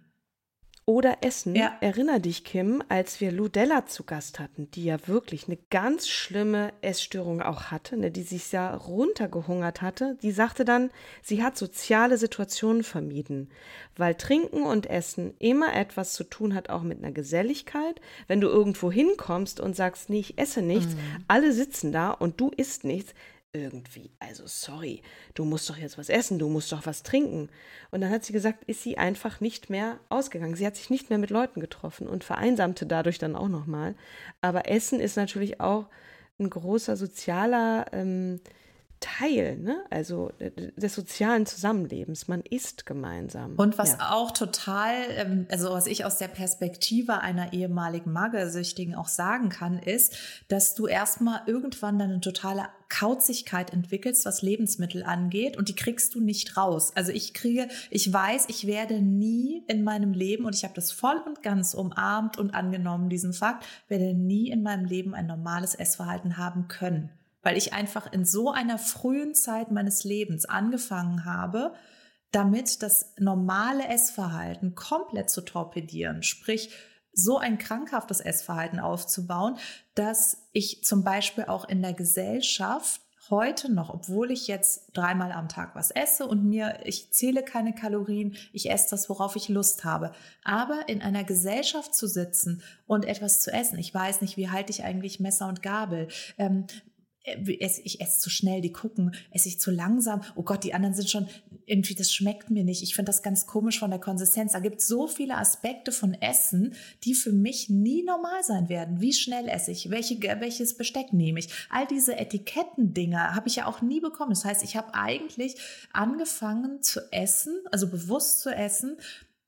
Oder essen. Ja. Erinner dich, Kim, als wir Ludella zu Gast hatten, die ja wirklich eine ganz schlimme Essstörung auch hatte, ne, die sich ja runtergehungert hatte. Die sagte dann, sie hat soziale Situationen vermieden, weil Trinken und Essen immer etwas zu tun hat, auch mit einer Geselligkeit. Wenn du irgendwo hinkommst und sagst, nee, ich esse nichts, mhm. alle sitzen da und du isst nichts, irgendwie, also sorry, du musst doch jetzt was essen, du musst doch was trinken. Und dann hat sie gesagt, ist sie einfach nicht mehr ausgegangen. Sie hat sich nicht mehr mit Leuten getroffen und vereinsamte dadurch dann auch nochmal. Aber Essen ist natürlich auch ein großer sozialer ähm, Teil, ne? also äh, des sozialen Zusammenlebens. Man isst gemeinsam. Und was ja. auch total, ähm, also was ich aus der Perspektive einer ehemaligen Magersüchtigen auch sagen kann, ist, dass du erstmal irgendwann dann eine totale Kauzigkeit entwickelst, was Lebensmittel angeht und die kriegst du nicht raus. Also ich kriege, ich weiß, ich werde nie in meinem Leben und ich habe das voll und ganz umarmt und angenommen, diesen Fakt, werde nie in meinem Leben ein normales Essverhalten haben können weil ich einfach in so einer frühen Zeit meines Lebens angefangen habe, damit das normale Essverhalten komplett zu torpedieren, sprich so ein krankhaftes Essverhalten aufzubauen, dass ich zum Beispiel auch in der Gesellschaft heute noch, obwohl ich jetzt dreimal am Tag was esse und mir, ich zähle keine Kalorien, ich esse das, worauf ich Lust habe. Aber in einer Gesellschaft zu sitzen und etwas zu essen, ich weiß nicht, wie halte ich eigentlich Messer und Gabel, ähm, äh, ich esse zu schnell, die gucken, esse ich zu langsam, oh Gott, die anderen sind schon, irgendwie, das schmeckt mir nicht. Ich finde das ganz komisch von der Konsistenz. Da gibt es so viele Aspekte von Essen, die für mich nie normal sein werden. Wie schnell esse ich? Welche, welches Besteck nehme ich? All diese Etikettendinger habe ich ja auch nie bekommen. Das heißt, ich habe eigentlich angefangen zu essen, also bewusst zu essen,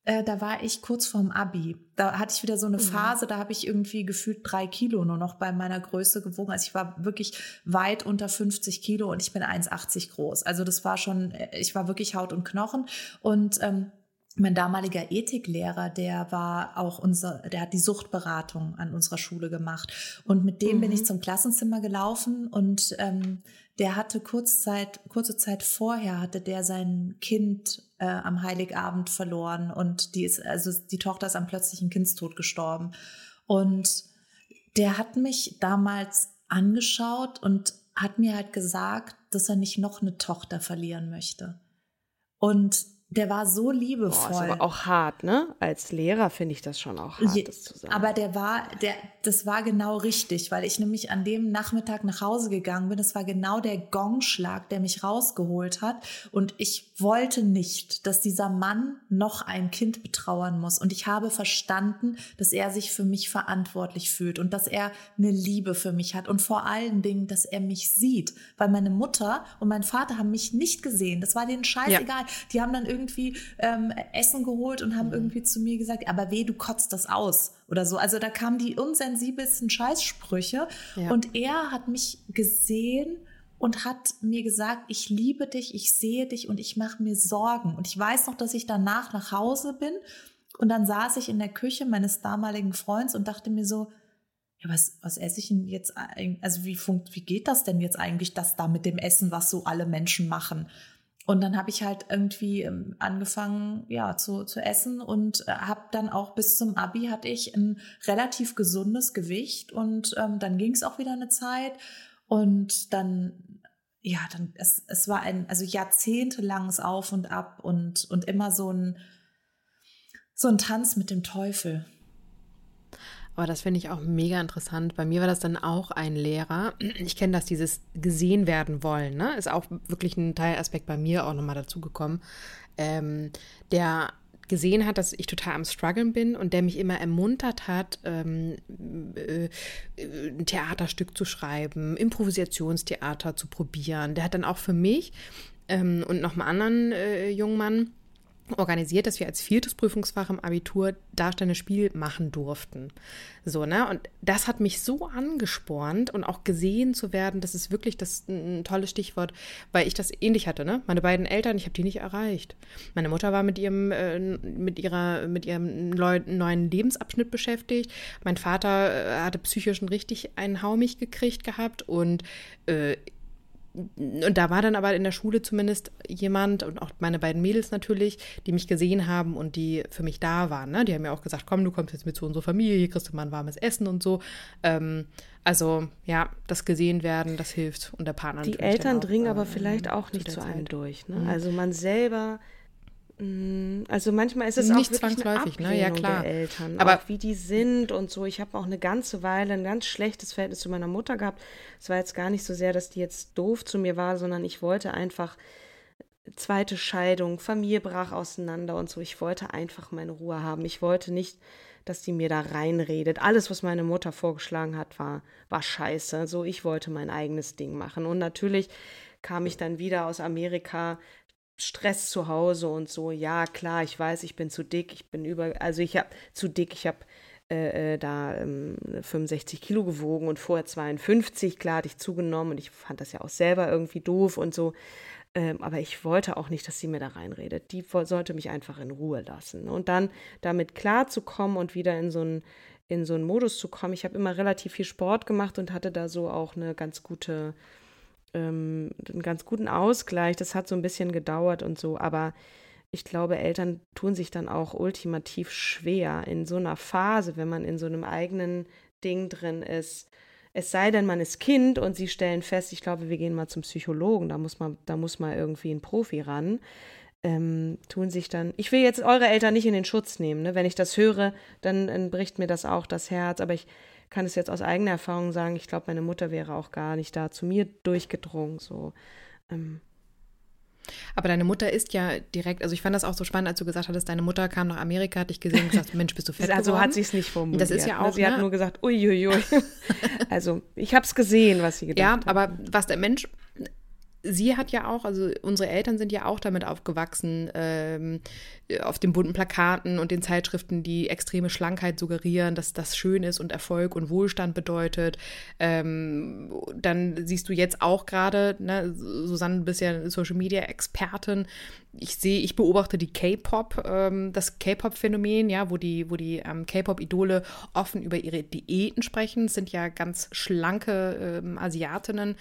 äh, da war ich kurz vorm Abi. Da hatte ich wieder so eine mhm. Phase, da habe ich irgendwie gefühlt drei Kilo nur noch bei meiner Größe gewogen. Also ich war wirklich weit unter 50 Kilo und ich bin 1,80 groß. Also das war schon, äh, ich war wirklich Haut und Knochen. Und ähm, mein damaliger Ethiklehrer, der war auch unser, der hat die Suchtberatung an unserer Schule gemacht. Und mit dem mhm. bin ich mhm. zum Klassenzimmer gelaufen und ähm, der hatte kurz Zeit, kurze Zeit vorher hatte der sein Kind äh, am Heiligabend verloren und die ist, also die Tochter ist am plötzlichen Kindstod gestorben. Und der hat mich damals angeschaut und hat mir halt gesagt, dass er nicht noch eine Tochter verlieren möchte. Und der war so liebevoll. Boah, ist aber auch hart, ne? Als Lehrer finde ich das schon auch hart, Je, das zu sagen. Aber der war, der, das war genau richtig, weil ich nämlich an dem Nachmittag nach Hause gegangen bin. Das war genau der Gongschlag, der mich rausgeholt hat. Und ich wollte nicht, dass dieser Mann noch ein Kind betrauern muss. Und ich habe verstanden, dass er sich für mich verantwortlich fühlt und dass er eine Liebe für mich hat. Und vor allen Dingen, dass er mich sieht. Weil meine Mutter und mein Vater haben mich nicht gesehen. Das war denen scheißegal. Ja. Die haben dann irgendwie ähm, Essen geholt und haben mhm. irgendwie zu mir gesagt, aber weh, du kotzt das aus oder so. Also da kamen die unsensibelsten Scheißsprüche ja. und er hat mich gesehen und hat mir gesagt, ich liebe dich, ich sehe dich und ich mache mir Sorgen. Und ich weiß noch, dass ich danach nach Hause bin und dann saß ich in der Küche meines damaligen Freunds und dachte mir so, ja, was, was esse ich denn jetzt? Also wie, funkt, wie geht das denn jetzt eigentlich, das da mit dem Essen, was so alle Menschen machen? Und dann habe ich halt irgendwie ähm, angefangen, ja, zu, zu essen und äh, habe dann auch bis zum Abi hatte ich ein relativ gesundes Gewicht und ähm, dann ging es auch wieder eine Zeit und dann ja, dann es, es war ein also jahrzehntelanges Auf und Ab und und immer so ein so ein Tanz mit dem Teufel. Aber das finde ich auch mega interessant. Bei mir war das dann auch ein Lehrer. Ich kenne das, dieses gesehen werden wollen, ne? Ist auch wirklich ein Teilaspekt bei mir auch nochmal dazugekommen. Ähm, der gesehen hat, dass ich total am struggeln bin und der mich immer ermuntert hat, ähm, äh, ein Theaterstück zu schreiben, Improvisationstheater zu probieren. Der hat dann auch für mich ähm, und noch einen anderen äh, jungen Mann organisiert, dass wir als viertes Prüfungsfach im Abitur darstellendes Spiel machen durften. So, ne? Und das hat mich so angespornt und auch gesehen zu werden, das ist wirklich das ein tolles Stichwort, weil ich das ähnlich hatte, ne? Meine beiden Eltern, ich habe die nicht erreicht. Meine Mutter war mit ihrem äh, mit ihrer mit ihrem neuen Lebensabschnitt beschäftigt. Mein Vater äh, hatte psychisch schon richtig einen Haumig gekriegt gehabt und äh, und da war dann aber in der Schule zumindest jemand und auch meine beiden Mädels natürlich, die mich gesehen haben und die für mich da waren. Ne? Die haben mir auch gesagt, komm, du kommst jetzt mit zu unserer Familie, hier kriegst du mal ein warmes Essen und so. Ähm, also ja, das gesehen werden, das hilft und der Partner. Die Eltern auch, dringen aber ähm, vielleicht auch nicht zu, zu einem durch. Ne? Mhm. Also man selber also manchmal ist es nicht auch zwangsläufig, ne? Ja klar. Der Eltern, aber auch wie die sind und so. Ich habe auch eine ganze Weile ein ganz schlechtes Verhältnis zu meiner Mutter gehabt. Es war jetzt gar nicht so sehr, dass die jetzt doof zu mir war, sondern ich wollte einfach zweite Scheidung, Familie brach auseinander und so. Ich wollte einfach meine Ruhe haben. Ich wollte nicht, dass die mir da reinredet. Alles, was meine Mutter vorgeschlagen hat, war war scheiße. So, ich wollte mein eigenes Ding machen und natürlich kam ich dann wieder aus Amerika Stress zu Hause und so. Ja, klar, ich weiß, ich bin zu dick, ich bin über, also ich habe zu dick, ich habe äh, äh da ähm, 65 Kilo gewogen und vorher 52, klar hatte ich zugenommen und ich fand das ja auch selber irgendwie doof und so. Ähm, aber ich wollte auch nicht, dass sie mir da reinredet. Die sollte mich einfach in Ruhe lassen. Und dann damit klarzukommen und wieder in so einen in so einen Modus zu kommen. Ich habe immer relativ viel Sport gemacht und hatte da so auch eine ganz gute ähm, einen ganz guten Ausgleich. Das hat so ein bisschen gedauert und so, aber ich glaube, Eltern tun sich dann auch ultimativ schwer in so einer Phase, wenn man in so einem eigenen Ding drin ist. Es sei denn, man ist Kind und sie stellen fest, ich glaube, wir gehen mal zum Psychologen, da muss man, da muss mal irgendwie ein Profi ran. Ähm, tun sich dann, ich will jetzt eure Eltern nicht in den Schutz nehmen, ne? wenn ich das höre, dann, dann bricht mir das auch das Herz, aber ich kann es jetzt aus eigener Erfahrung sagen, ich glaube, meine Mutter wäre auch gar nicht da zu mir durchgedrungen. So. Ähm. Aber deine Mutter ist ja direkt, also ich fand das auch so spannend, als du gesagt hattest, deine Mutter kam nach Amerika, hat dich gesehen und gesagt, Mensch, bist du fett Also geworden? hat sie es nicht formuliert. Das ist ja ne? auch, Sie ne? hat nur gesagt, uiuiui. also ich habe es gesehen, was sie gedacht hat. Ja, aber was der Mensch sie hat ja auch, also unsere Eltern sind ja auch damit aufgewachsen, ähm, auf den bunten Plakaten und den Zeitschriften, die extreme Schlankheit suggerieren, dass das schön ist und Erfolg und Wohlstand bedeutet. Ähm, dann siehst du jetzt auch gerade, ne, Susanne, du bist ja Social Media Expertin. Ich sehe, ich beobachte die K-Pop, ähm, das K-Pop-Phänomen, ja, wo die, wo die ähm, K-Pop-Idole offen über ihre Diäten sprechen. Das sind ja ganz schlanke ähm, Asiatinnen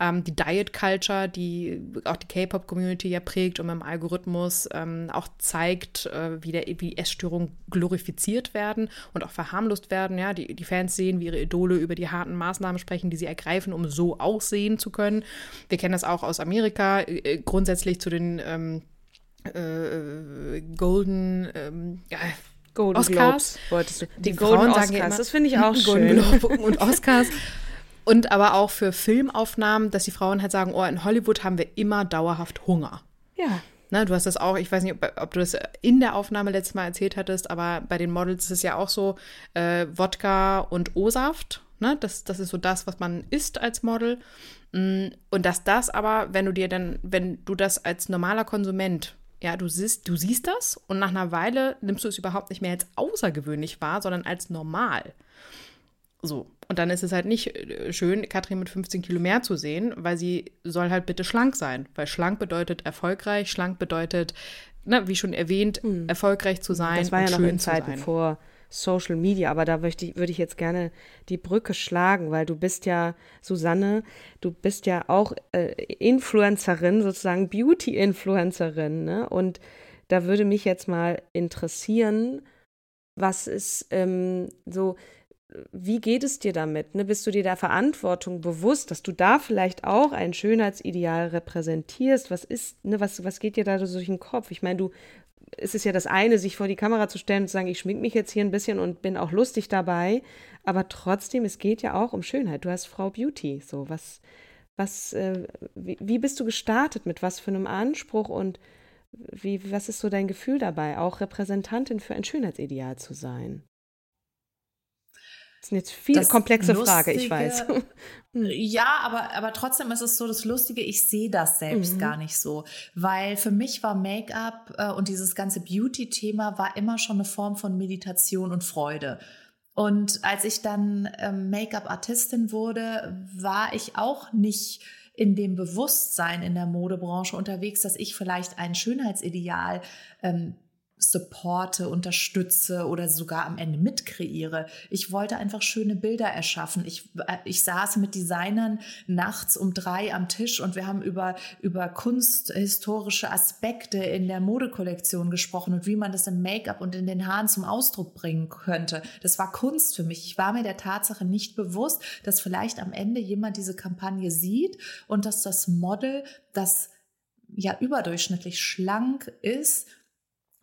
ähm, die Diet Culture, die auch die K-Pop-Community ja prägt und im Algorithmus ähm, auch zeigt, äh, wie, der, wie Essstörungen glorifiziert werden und auch verharmlost werden. Ja, die, die Fans sehen, wie ihre Idole über die harten Maßnahmen sprechen, die sie ergreifen, um so aussehen zu können. Wir kennen das auch aus Amerika, äh, grundsätzlich zu den ähm, äh, Golden, ähm, ja, Golden Oscars. Globes, wolltest du. Die, Die Golden Frauen Oscars, sagen ja immer, das finde ich auch Golden schön. Globe und Oscars. Und aber auch für Filmaufnahmen, dass die Frauen halt sagen, oh, in Hollywood haben wir immer dauerhaft Hunger. Ja, Ne, du hast das auch, ich weiß nicht, ob, ob du das in der Aufnahme letztes Mal erzählt hattest, aber bei den Models ist es ja auch so, äh, Wodka und O-Saft, ne, das, das ist so das, was man isst als Model. Mm, Und dass das aber, wenn du dir dann, wenn du das als normaler Konsument, ja, du siehst, du siehst das und nach einer Weile nimmst du es überhaupt nicht mehr als außergewöhnlich wahr, sondern als normal. So. Und dann ist es halt nicht äh, schön, Katrin mit 15 Kilo mehr zu sehen, weil sie soll halt bitte schlank sein. Weil schlank bedeutet erfolgreich, schlank bedeutet, ne, wie schon erwähnt, erfolgreich zu sein. Das war ja noch in Zeiten vor Social Media, aber da möchte ich, würde ich jetzt gerne die Brücke schlagen, weil du bist ja, Susanne, du bist ja auch äh, Influencerin, sozusagen Beauty-Influencerin, ne? Und da würde mich jetzt mal interessieren, was ist ähm, so, wie geht es dir damit? Ne? Bist du dir der Verantwortung bewusst, dass du da vielleicht auch ein Schönheitsideal repräsentierst? Was ist, ne, was, was geht dir da durch den Kopf? Ich meine, du, es ist ja das eine, sich vor die Kamera zu stellen und zu sagen, ich schmink mich jetzt hier ein bisschen und bin auch lustig dabei, aber trotzdem, es geht ja auch um Schönheit. Du hast Frau Beauty, so was, was, äh, wie, wie bist du gestartet, mit was für einem Anspruch und wie, was ist so dein Gefühl dabei, auch Repräsentantin für ein Schönheitsideal zu sein? Das sind jetzt viele komplexe Frage, ich weiß. Lustige- Ja, aber, aber trotzdem ist es so das Lustige, ich sehe das selbst Mhm. gar nicht so. Weil für mich war Make-up äh, und dieses ganze Beauty-Thema war immer schon eine Form von Meditation und Freude. Und als ich dann ähm, Make-up-Artistin wurde, war ich auch nicht in dem Bewusstsein in der Modebranche unterwegs, dass ich vielleicht ein Schönheitsideal ähm, supporte, unterstütze oder sogar am Ende mitkreiere. Ich wollte einfach schöne Bilder erschaffen. Ich, äh, ich saß mit Designern nachts um drei am Tisch und wir haben über, über kunsthistorische Aspekte in der Modekollektion gesprochen und wie man das im Make-up und in den Haaren zum Ausdruck bringen könnte. Das war Kunst für mich. Ich war mir der Tatsache nicht bewusst, dass vielleicht am Ende jemand diese Kampagne sieht und dass das Model, das ja überdurchschnittlich schlank ist,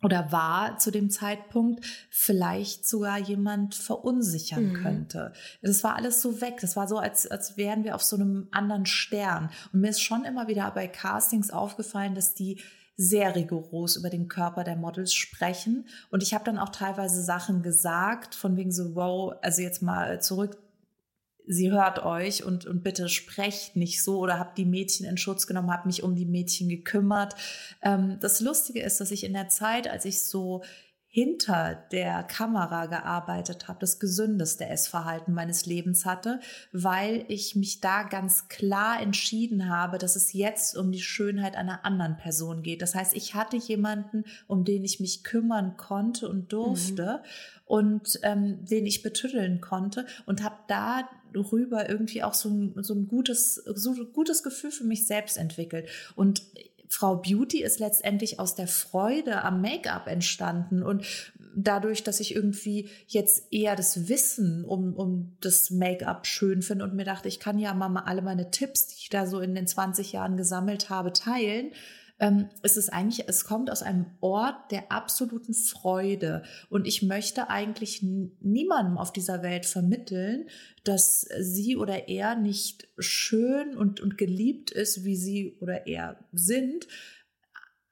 oder war zu dem Zeitpunkt vielleicht sogar jemand verunsichern Mhm. könnte. Das war alles so weg. Das war so, als, als wären wir auf so einem anderen Stern. Und mir ist schon immer wieder bei Castings aufgefallen, dass die sehr rigoros über den Körper der Models sprechen. Und ich habe dann auch teilweise Sachen gesagt, von wegen so, wow, also jetzt mal zurück sie hört euch und, und bitte sprecht nicht so oder habt die Mädchen in Schutz genommen, habt mich um die Mädchen gekümmert. Ähm, das Lustige ist, dass ich in der Zeit, als ich so hinter der Kamera gearbeitet habe, das gesündeste Essverhalten meines Lebens hatte, weil ich mich da ganz klar entschieden habe, dass es jetzt um die Schönheit einer anderen Person geht. Das heißt, ich hatte jemanden, um den ich mich kümmern konnte und durfte und ähm, den ich betüddeln konnte und habe darüber irgendwie auch so ein, so ein gutes, so ein gutes Gefühl für mich selbst entwickelt. Und Frau Beauty ist letztendlich aus der Freude am Make-up entstanden und dadurch, dass ich irgendwie jetzt eher das Wissen um, um das Make-up schön finde und mir dachte, ich kann ja mal alle meine Tipps, die ich da so in den 20 Jahren gesammelt habe, teilen, ähm, ist es eigentlich, es kommt aus einem Ort der absoluten Freude. Und ich möchte eigentlich niemandem auf dieser Welt vermitteln, dass sie oder er nicht schön und, und geliebt ist, wie sie oder er sind.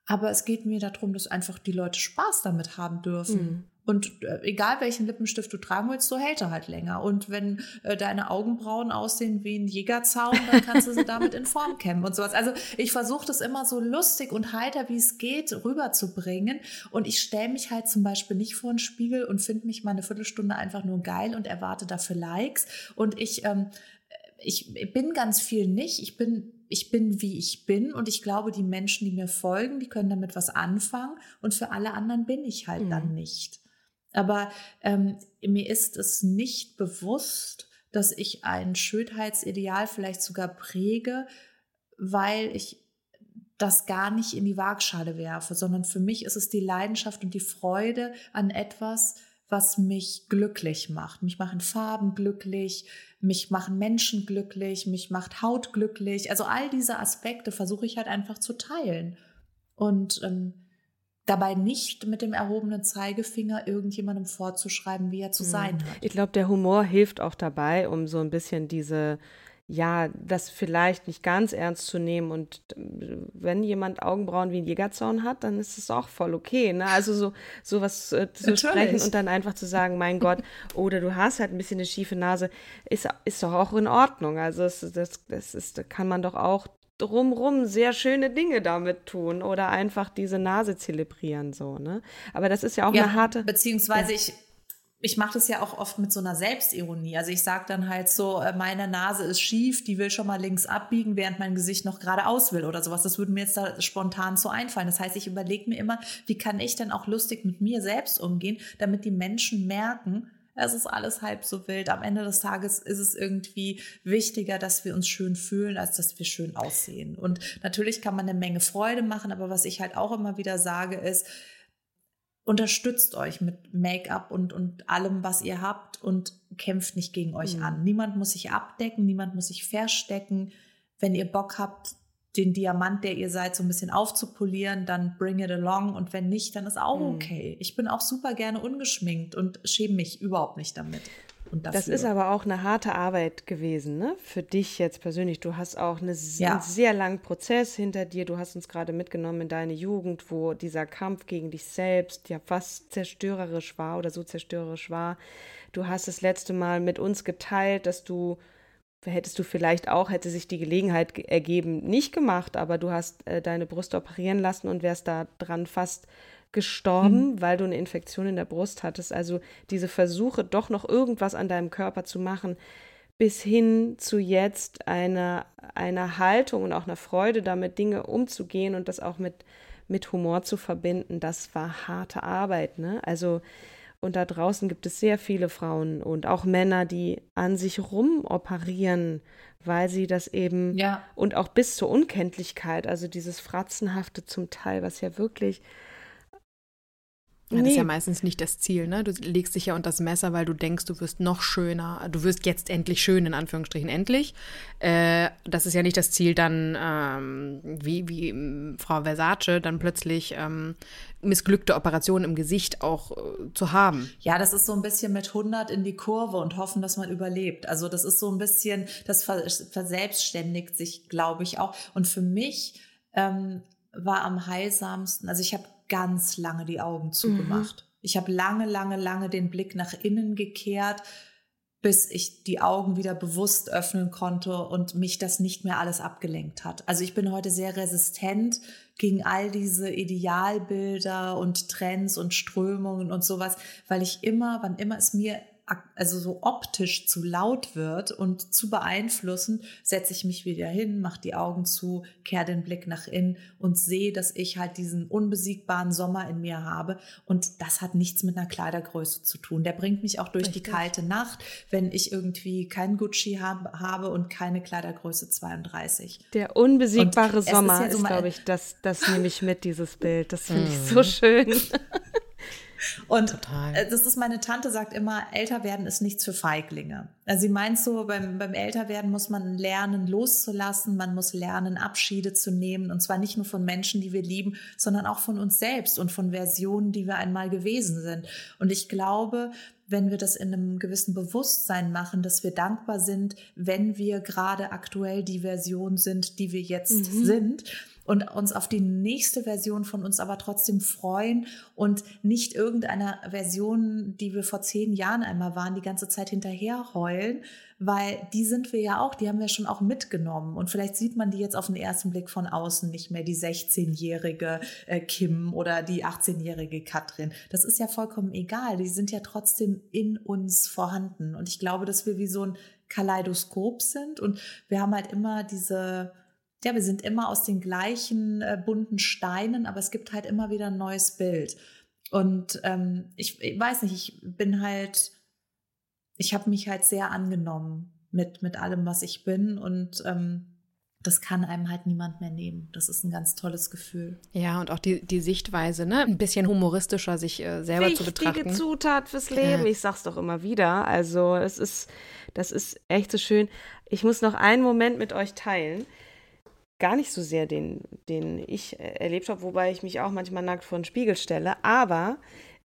Aber es geht mir darum, dass einfach die Leute Spaß damit haben dürfen. Mhm. Und äh, egal welchen Lippenstift du tragen willst, so hält er halt länger. Und wenn äh, deine Augenbrauen aussehen wie ein Jägerzaun, dann kannst du sie damit in Form kämmen und sowas. Also ich versuche das immer so lustig und heiter, wie es geht, rüberzubringen. Und ich stelle mich halt zum Beispiel nicht vor den Spiegel und finde mich mal eine Viertelstunde einfach nur geil und erwarte dafür Likes. Und ich, ähm, ich bin ganz viel nicht. Ich bin ich bin, wie ich bin und ich glaube, die Menschen, die mir folgen, die können damit was anfangen und für alle anderen bin ich halt Mhm. dann nicht. Aber ähm, mir ist es nicht bewusst, dass ich ein Schönheitsideal vielleicht sogar präge, weil ich das gar nicht in die Waagschale werfe, sondern für mich ist es die Leidenschaft und die Freude an etwas, was mich glücklich macht. Mich machen Farben glücklich, mich machen Menschen glücklich, mich macht Haut glücklich. Also all diese Aspekte versuche ich halt einfach zu teilen. Und ähm, dabei nicht mit dem erhobenen Zeigefinger irgendjemandem vorzuschreiben, wie er zu sein hat. Ich glaube, der Humor hilft auch dabei, um so ein bisschen diese ja, das vielleicht nicht ganz ernst zu nehmen. Und äh, wenn jemand Augenbrauen wie ein Jägerzaun hat, dann ist es auch voll okay. Ne? Also so sowas äh, zu sprechen und dann einfach zu sagen, mein Gott, oder du hast halt ein bisschen eine schiefe Nase, ist, ist doch auch in Ordnung. Also das, das, das ist, kann man doch auch drumrum sehr schöne Dinge damit tun oder einfach diese Nase zelebrieren so, ne? Aber das ist ja auch ja, eine harte beziehungsweise ja. ich ich mache das ja auch oft mit so einer Selbstironie. Also ich sage dann halt so, äh, meine Nase ist schief, die will schon mal links abbiegen, während mein Gesicht noch geradeaus will oder sowas. Das würde mir jetzt da spontan so einfallen. Das heißt, ich überlege mir immer, wie kann ich denn auch lustig mit mir selbst umgehen, damit die Menschen merken, es ist alles halb so wild. Am Ende des Tages ist es irgendwie wichtiger, dass wir uns schön fühlen, als dass wir schön aussehen. Und natürlich kann man eine Menge Freude machen, aber was ich halt auch immer wieder sage, ist, unterstützt euch mit Make-up und, und allem, was ihr habt und kämpft nicht gegen euch mhm. an. Niemand muss sich abdecken, niemand muss sich verstecken. Wenn ihr Bock habt, den Diamant, der ihr seid, so ein bisschen aufzupolieren, dann bring it along. Und wenn nicht, dann ist auch mhm. okay. Ich bin auch super gerne ungeschminkt und schäme mich überhaupt nicht damit. Das ist aber auch eine harte Arbeit gewesen, ne? Für dich jetzt persönlich. Du hast auch eine, ja. einen sehr langen Prozess hinter dir. Du hast uns gerade mitgenommen in deine Jugend, wo dieser Kampf gegen dich selbst ja fast zerstörerisch war oder so zerstörerisch war. Du hast das letzte Mal mit uns geteilt, dass du hättest du vielleicht auch, hätte sich die Gelegenheit ergeben, nicht gemacht, aber du hast äh, deine Brust operieren lassen und wärst da dran fast gestorben, mhm. weil du eine Infektion in der Brust hattest. Also diese Versuche, doch noch irgendwas an deinem Körper zu machen, bis hin zu jetzt einer, einer Haltung und auch einer Freude damit, Dinge umzugehen und das auch mit, mit Humor zu verbinden, das war harte Arbeit. Ne? Also und da draußen gibt es sehr viele Frauen und auch Männer, die an sich rumoperieren, weil sie das eben ja. und auch bis zur Unkenntlichkeit, also dieses Fratzenhafte zum Teil, was ja wirklich ja, das ist ja meistens nicht das Ziel, ne? Du legst dich ja unter das Messer, weil du denkst, du wirst noch schöner. Du wirst jetzt endlich schön, in Anführungsstrichen endlich. Äh, das ist ja nicht das Ziel, dann ähm, wie, wie ähm, Frau Versace dann plötzlich ähm, missglückte Operationen im Gesicht auch äh, zu haben. Ja, das ist so ein bisschen mit 100 in die Kurve und hoffen, dass man überlebt. Also das ist so ein bisschen, das verselbstständigt sich, glaube ich, auch. Und für mich ähm, war am heilsamsten, also ich habe ganz lange die Augen zugemacht. Mhm. Ich habe lange, lange, lange den Blick nach innen gekehrt, bis ich die Augen wieder bewusst öffnen konnte und mich das nicht mehr alles abgelenkt hat. Also ich bin heute sehr resistent gegen all diese Idealbilder und Trends und Strömungen und sowas, weil ich immer, wann immer es mir also so optisch zu laut wird und zu beeinflussen, setze ich mich wieder hin, mache die Augen zu, kehre den Blick nach innen und sehe, dass ich halt diesen unbesiegbaren Sommer in mir habe. Und das hat nichts mit einer Kleidergröße zu tun. Der bringt mich auch durch Richtig. die kalte Nacht, wenn ich irgendwie kein Gucci hab, habe und keine Kleidergröße 32. Der unbesiegbare Sommer ist, ja so ist glaube ich, das, das nehme ich mit, dieses Bild. Das finde ich so schön. Und Total. Äh, das ist meine Tante sagt immer, älter werden ist nichts für Feiglinge. Also sie meint so, beim, beim Älterwerden muss man lernen, loszulassen, man muss lernen, Abschiede zu nehmen. Und zwar nicht nur von Menschen, die wir lieben, sondern auch von uns selbst und von Versionen, die wir einmal gewesen sind. Und ich glaube, wenn wir das in einem gewissen Bewusstsein machen, dass wir dankbar sind, wenn wir gerade aktuell die Version sind, die wir jetzt mhm. sind und uns auf die nächste Version von uns aber trotzdem freuen und nicht irgendeiner Version, die wir vor zehn Jahren einmal waren, die ganze Zeit hinterher heulen, weil die sind wir ja auch, die haben wir schon auch mitgenommen und vielleicht sieht man die jetzt auf den ersten Blick von außen nicht mehr, die 16-jährige äh, Kim oder die 18-jährige Katrin. Das ist ja vollkommen egal, die sind ja trotzdem in uns vorhanden und ich glaube, dass wir wie so ein Kaleidoskop sind und wir haben halt immer diese ja, wir sind immer aus den gleichen äh, bunten Steinen, aber es gibt halt immer wieder ein neues Bild. Und ähm, ich, ich, weiß nicht, ich bin halt, ich habe mich halt sehr angenommen mit, mit allem, was ich bin und ähm, das kann einem halt niemand mehr nehmen. Das ist ein ganz tolles Gefühl. Ja, und auch die, die Sichtweise, ne? Ein bisschen humoristischer, sich äh, selber Wichtige zu betrachten. Wichtige Zutat fürs Leben. Ja. Ich sag's doch immer wieder. Also, es ist, das ist echt so schön. Ich muss noch einen Moment mit euch teilen gar nicht so sehr den, den ich äh, erlebt habe, wobei ich mich auch manchmal nackt vor den Spiegel stelle. Aber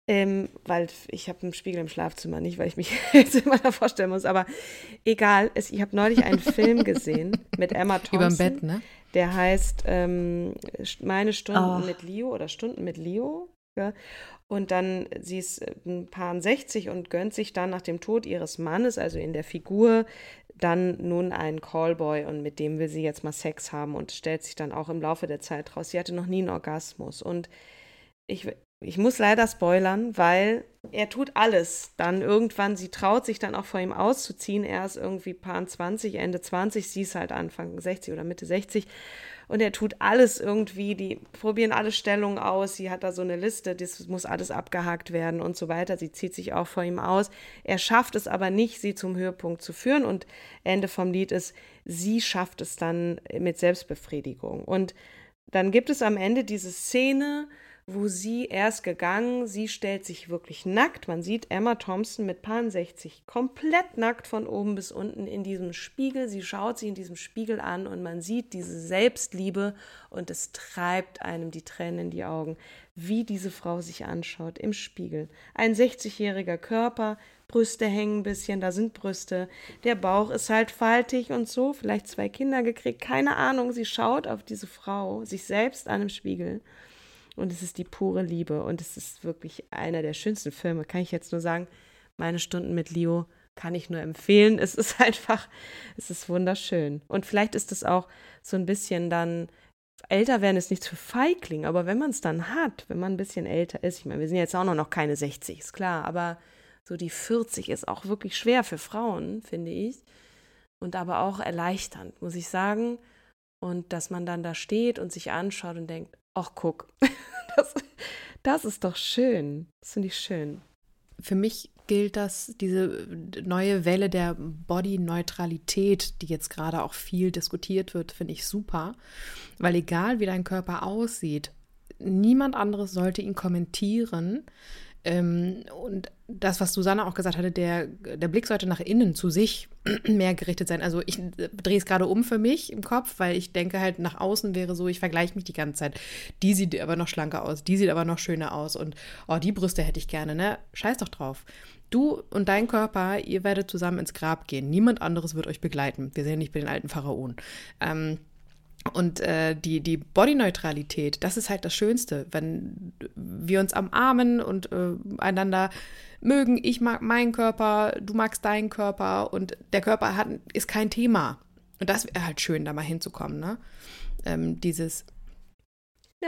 ähm, weil ich habe einen Spiegel im Schlafzimmer, nicht weil ich mich jetzt immer da vorstellen muss, aber egal. Es, ich habe neulich einen Film gesehen mit Emma Thompson. Überm Bett, ne? Der heißt ähm, Meine Stunden oh. mit Leo oder Stunden mit Leo. Ja? Und dann, sie ist äh, ein paar 60 und gönnt sich dann nach dem Tod ihres Mannes, also in der Figur, dann nun einen Callboy und mit dem will sie jetzt mal Sex haben und stellt sich dann auch im Laufe der Zeit raus. Sie hatte noch nie einen Orgasmus. Und ich, ich muss leider spoilern, weil er tut alles. Dann irgendwann, sie traut sich dann auch vor ihm auszuziehen. Er ist irgendwie paar 20, Ende 20, sie ist halt Anfang 60 oder Mitte 60. Und er tut alles irgendwie, die probieren alle Stellungen aus. Sie hat da so eine Liste, das muss alles abgehakt werden und so weiter. Sie zieht sich auch vor ihm aus. Er schafft es aber nicht, sie zum Höhepunkt zu führen. Und Ende vom Lied ist, sie schafft es dann mit Selbstbefriedigung. Und dann gibt es am Ende diese Szene, wo sie erst gegangen, sie stellt sich wirklich nackt. Man sieht Emma Thompson mit Pan 60 komplett nackt von oben bis unten in diesem Spiegel. Sie schaut sich in diesem Spiegel an und man sieht diese Selbstliebe und es treibt einem die Tränen in die Augen, wie diese Frau sich anschaut im Spiegel. Ein 60-jähriger Körper, Brüste hängen ein bisschen, da sind Brüste, der Bauch ist halt faltig und so, vielleicht zwei Kinder gekriegt, keine Ahnung. Sie schaut auf diese Frau, sich selbst an im Spiegel und es ist die pure Liebe und es ist wirklich einer der schönsten Filme, kann ich jetzt nur sagen. Meine Stunden mit Leo kann ich nur empfehlen. Es ist einfach, es ist wunderschön. Und vielleicht ist es auch so ein bisschen dann, älter werden ist nichts für Feigling, aber wenn man es dann hat, wenn man ein bisschen älter ist, ich meine, wir sind jetzt auch noch keine 60, ist klar, aber so die 40 ist auch wirklich schwer für Frauen, finde ich. Und aber auch erleichternd, muss ich sagen. Und dass man dann da steht und sich anschaut und denkt, ach guck, das, das ist doch schön. Das finde ich schön. Für mich gilt das, diese neue Welle der Body-Neutralität, die jetzt gerade auch viel diskutiert wird, finde ich super. Weil egal wie dein Körper aussieht, niemand anderes sollte ihn kommentieren. Ähm, und das, was Susanne auch gesagt hatte, der, der Blick sollte nach innen zu sich mehr gerichtet sein. Also ich drehe es gerade um für mich im Kopf, weil ich denke halt nach außen wäre so, ich vergleiche mich die ganze Zeit. Die sieht aber noch schlanker aus, die sieht aber noch schöner aus und oh, die Brüste hätte ich gerne, ne? Scheiß doch drauf. Du und dein Körper, ihr werdet zusammen ins Grab gehen. Niemand anderes wird euch begleiten. Wir sehen nicht bei den alten Pharaonen. Ähm, und äh, die, die Bodyneutralität, das ist halt das Schönste, wenn wir uns umarmen und äh, einander mögen. Ich mag meinen Körper, du magst deinen Körper und der Körper hat, ist kein Thema. Und das wäre halt schön, da mal hinzukommen, ne? Ähm, dieses.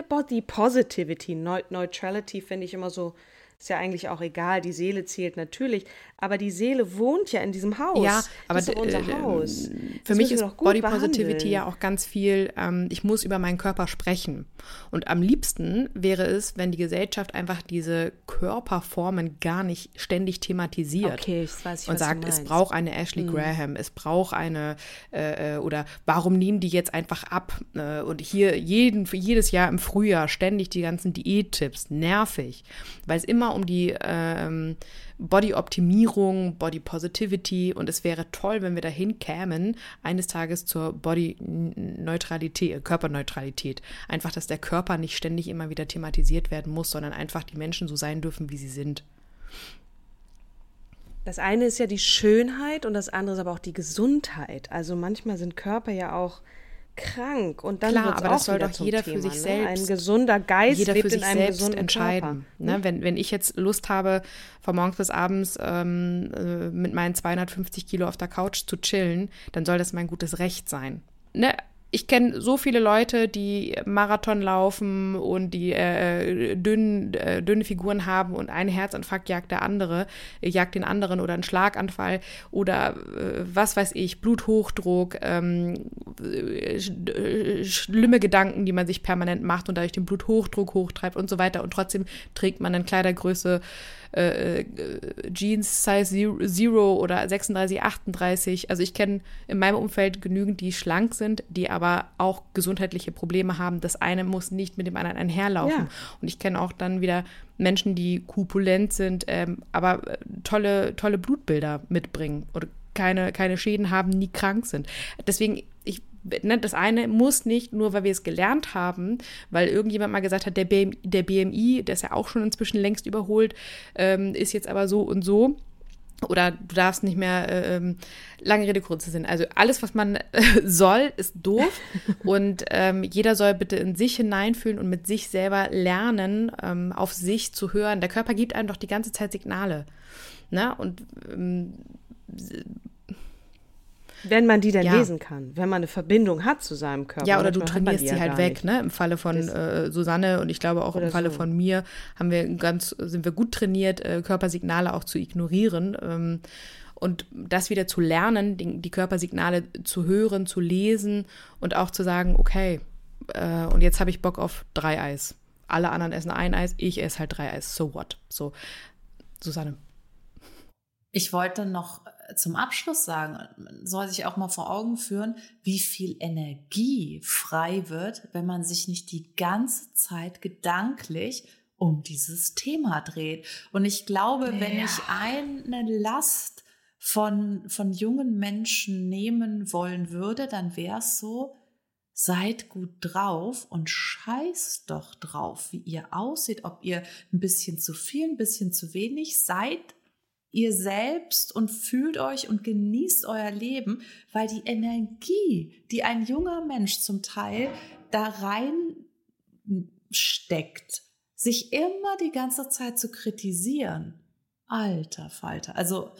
Body Positivity, Neutrality finde ich immer so ist ja eigentlich auch egal, die Seele zählt natürlich, aber die Seele wohnt ja in diesem Haus. Ja, aber das ist unser Haus. Für das mich ist Body Positivity ja auch ganz viel, ähm, ich muss über meinen Körper sprechen. Und am liebsten wäre es, wenn die Gesellschaft einfach diese Körperformen gar nicht ständig thematisiert. Okay, ich weiß, ich Und sagt, es braucht eine Ashley mhm. Graham, es braucht eine, äh, äh, oder warum nehmen die jetzt einfach ab? Äh, und hier jeden, jedes Jahr im Frühjahr ständig die ganzen Diättipps, nervig, weil es immer um die ähm, Body-Optimierung, Body-Positivity und es wäre toll, wenn wir dahin kämen, eines Tages zur Body-Neutralität, Körperneutralität. Einfach, dass der Körper nicht ständig immer wieder thematisiert werden muss, sondern einfach die Menschen so sein dürfen, wie sie sind. Das eine ist ja die Schönheit und das andere ist aber auch die Gesundheit. Also manchmal sind Körper ja auch krank und dann Klar, aber das soll doch jeder Thema, für sich ne? selbst. Ein gesunder Geist jeder für sich selbst entscheiden. Ne? Hm? Wenn, wenn ich jetzt Lust habe, von morgens bis abends ähm, äh, mit meinen 250 Kilo auf der Couch zu chillen, dann soll das mein gutes Recht sein. Ne? Ich kenne so viele Leute, die Marathon laufen und die äh, dünn, äh, dünne Figuren haben und ein Herzinfarkt jagt der andere, äh, jagt den anderen oder ein Schlaganfall oder äh, was weiß ich, Bluthochdruck, ähm, äh, schlimme Gedanken, die man sich permanent macht und dadurch den Bluthochdruck hochtreibt und so weiter. Und trotzdem trägt man dann Kleidergröße äh, äh, Jeans Size Zero oder 36, 38. Also ich kenne in meinem Umfeld genügend, die schlank sind, die aber auch gesundheitliche Probleme haben. Das eine muss nicht mit dem anderen einherlaufen. Ja. Und ich kenne auch dann wieder Menschen, die kupulent sind, ähm, aber äh, tolle, tolle Blutbilder mitbringen oder keine, keine Schäden haben, nie krank sind. Deswegen, ne, das eine muss nicht, nur weil wir es gelernt haben, weil irgendjemand mal gesagt hat, der BMI, der, BMI, der ist ja auch schon inzwischen längst überholt, ähm, ist jetzt aber so und so oder du darfst nicht mehr, äh, ähm, lange Rede, kurze Sinn. Also alles, was man äh, soll, ist doof. und ähm, jeder soll bitte in sich hineinfühlen und mit sich selber lernen, ähm, auf sich zu hören. Der Körper gibt einem doch die ganze Zeit Signale. Ne? Und ähm, wenn man die dann ja. lesen kann, wenn man eine Verbindung hat zu seinem Körper. Ja, oder du trainierst sie halt weg, nicht. ne? Im Falle von äh, Susanne und ich glaube auch im Falle so. von mir haben wir ganz, sind wir gut trainiert, äh, Körpersignale auch zu ignorieren. Ähm, und das wieder zu lernen, die, die, Körpersignale zu hören, zu lesen und auch zu sagen, okay, äh, und jetzt habe ich Bock auf drei Eis. Alle anderen essen ein Eis, ich esse halt drei Eis. So what? So, Susanne. Ich wollte noch zum Abschluss sagen, man soll sich auch mal vor Augen führen, wie viel Energie frei wird, wenn man sich nicht die ganze Zeit gedanklich um dieses Thema dreht. Und ich glaube, ja. wenn ich eine Last von, von jungen Menschen nehmen wollen würde, dann wäre es so, seid gut drauf und scheißt doch drauf, wie ihr aussieht, ob ihr ein bisschen zu viel, ein bisschen zu wenig seid ihr selbst und fühlt euch und genießt euer Leben, weil die Energie, die ein junger Mensch zum Teil da rein steckt, sich immer die ganze Zeit zu kritisieren. Alter Falter. Also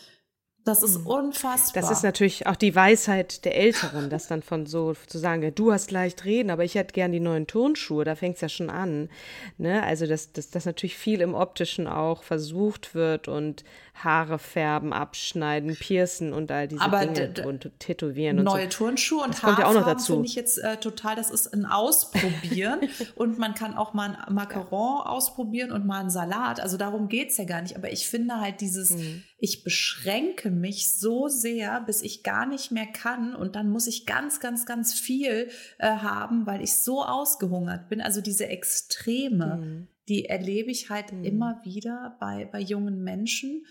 das ist mhm. unfassbar. Das ist natürlich auch die Weisheit der Älteren, das dann von so zu sagen, du hast leicht reden, aber ich hätte gern die neuen Turnschuhe, da fängt es ja schon an. Ne? Also, dass, dass, dass natürlich viel im Optischen auch versucht wird und Haare färben, abschneiden, piercen und all diese aber Dinge und tätowieren und Neue so. Turnschuhe und Haare ja auch noch dazu. finde ich jetzt äh, total, das ist ein Ausprobieren und man kann auch mal ein Macaron ausprobieren und mal einen Salat, also darum geht es ja gar nicht, aber ich finde halt dieses, mhm. ich beschränke mich so sehr, bis ich gar nicht mehr kann und dann muss ich ganz, ganz, ganz viel äh, haben, weil ich so ausgehungert bin, also diese Extreme. Mhm die erlebe ich halt mhm. immer wieder bei, bei jungen Menschen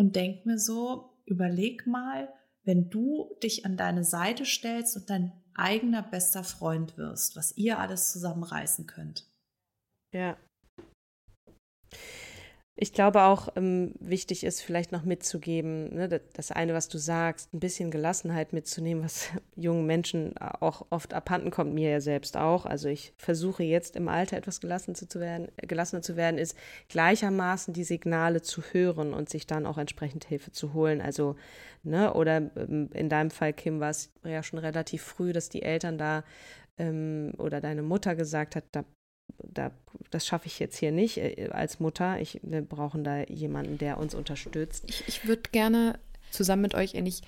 und denke mir so, überleg mal, wenn du dich an deine Seite stellst und dein eigener bester Freund wirst, was ihr alles zusammenreißen könnt. Ja, ich glaube auch, ähm, wichtig ist vielleicht noch mitzugeben, ne, das eine, was du sagst, ein bisschen Gelassenheit mitzunehmen, was jungen Menschen auch oft abhanden kommt, mir ja selbst auch. Also ich versuche jetzt im Alter etwas gelassen zu, werden, gelassener zu werden, ist gleichermaßen die Signale zu hören und sich dann auch entsprechend Hilfe zu holen. Also, ne, oder ähm, in deinem Fall, Kim, war es ja schon relativ früh, dass die Eltern da ähm, oder deine Mutter gesagt hat, da da, das schaffe ich jetzt hier nicht äh, als Mutter. Ich, wir brauchen da jemanden, der uns unterstützt. Ich, ich würde gerne zusammen mit euch endlich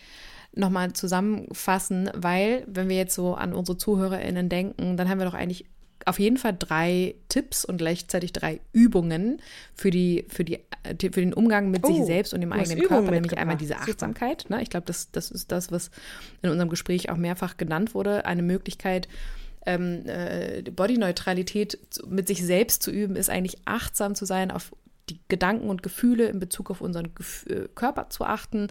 nochmal zusammenfassen, weil, wenn wir jetzt so an unsere ZuhörerInnen denken, dann haben wir doch eigentlich auf jeden Fall drei Tipps und gleichzeitig drei Übungen für, die, für, die, äh, für den Umgang mit oh, sich selbst und dem eigenen Körper, nämlich einmal diese Achtsamkeit. Ne? Ich glaube, das, das ist das, was in unserem Gespräch auch mehrfach genannt wurde. Eine Möglichkeit, ähm, äh, Bodyneutralität mit sich selbst zu üben, ist eigentlich achtsam zu sein, auf die Gedanken und Gefühle in Bezug auf unseren Gef äh, Körper zu achten.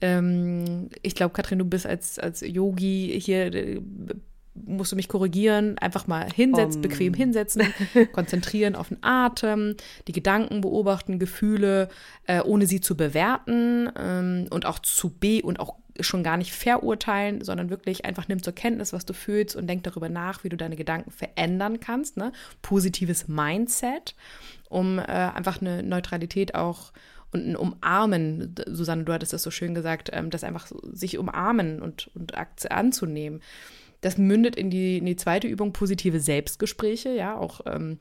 Ähm, ich glaube, Katrin, du bist als, als Yogi hier, äh, musst du mich korrigieren, einfach mal hinsetzen, um. bequem hinsetzen, konzentrieren auf den Atem, die Gedanken beobachten, Gefühle, äh, ohne sie zu bewerten ähm, und auch zu be und auch schon gar nicht verurteilen, sondern wirklich einfach nimm zur Kenntnis, was du fühlst und denk darüber nach, wie du deine Gedanken verändern kannst. Ne? Positives Mindset, um äh, einfach eine Neutralität auch und ein Umarmen, Susanne, du hattest das so schön gesagt, ähm, das einfach so, sich umarmen und, und anzunehmen. Das mündet in die, in die zweite Übung positive Selbstgespräche, ja, auch ähm,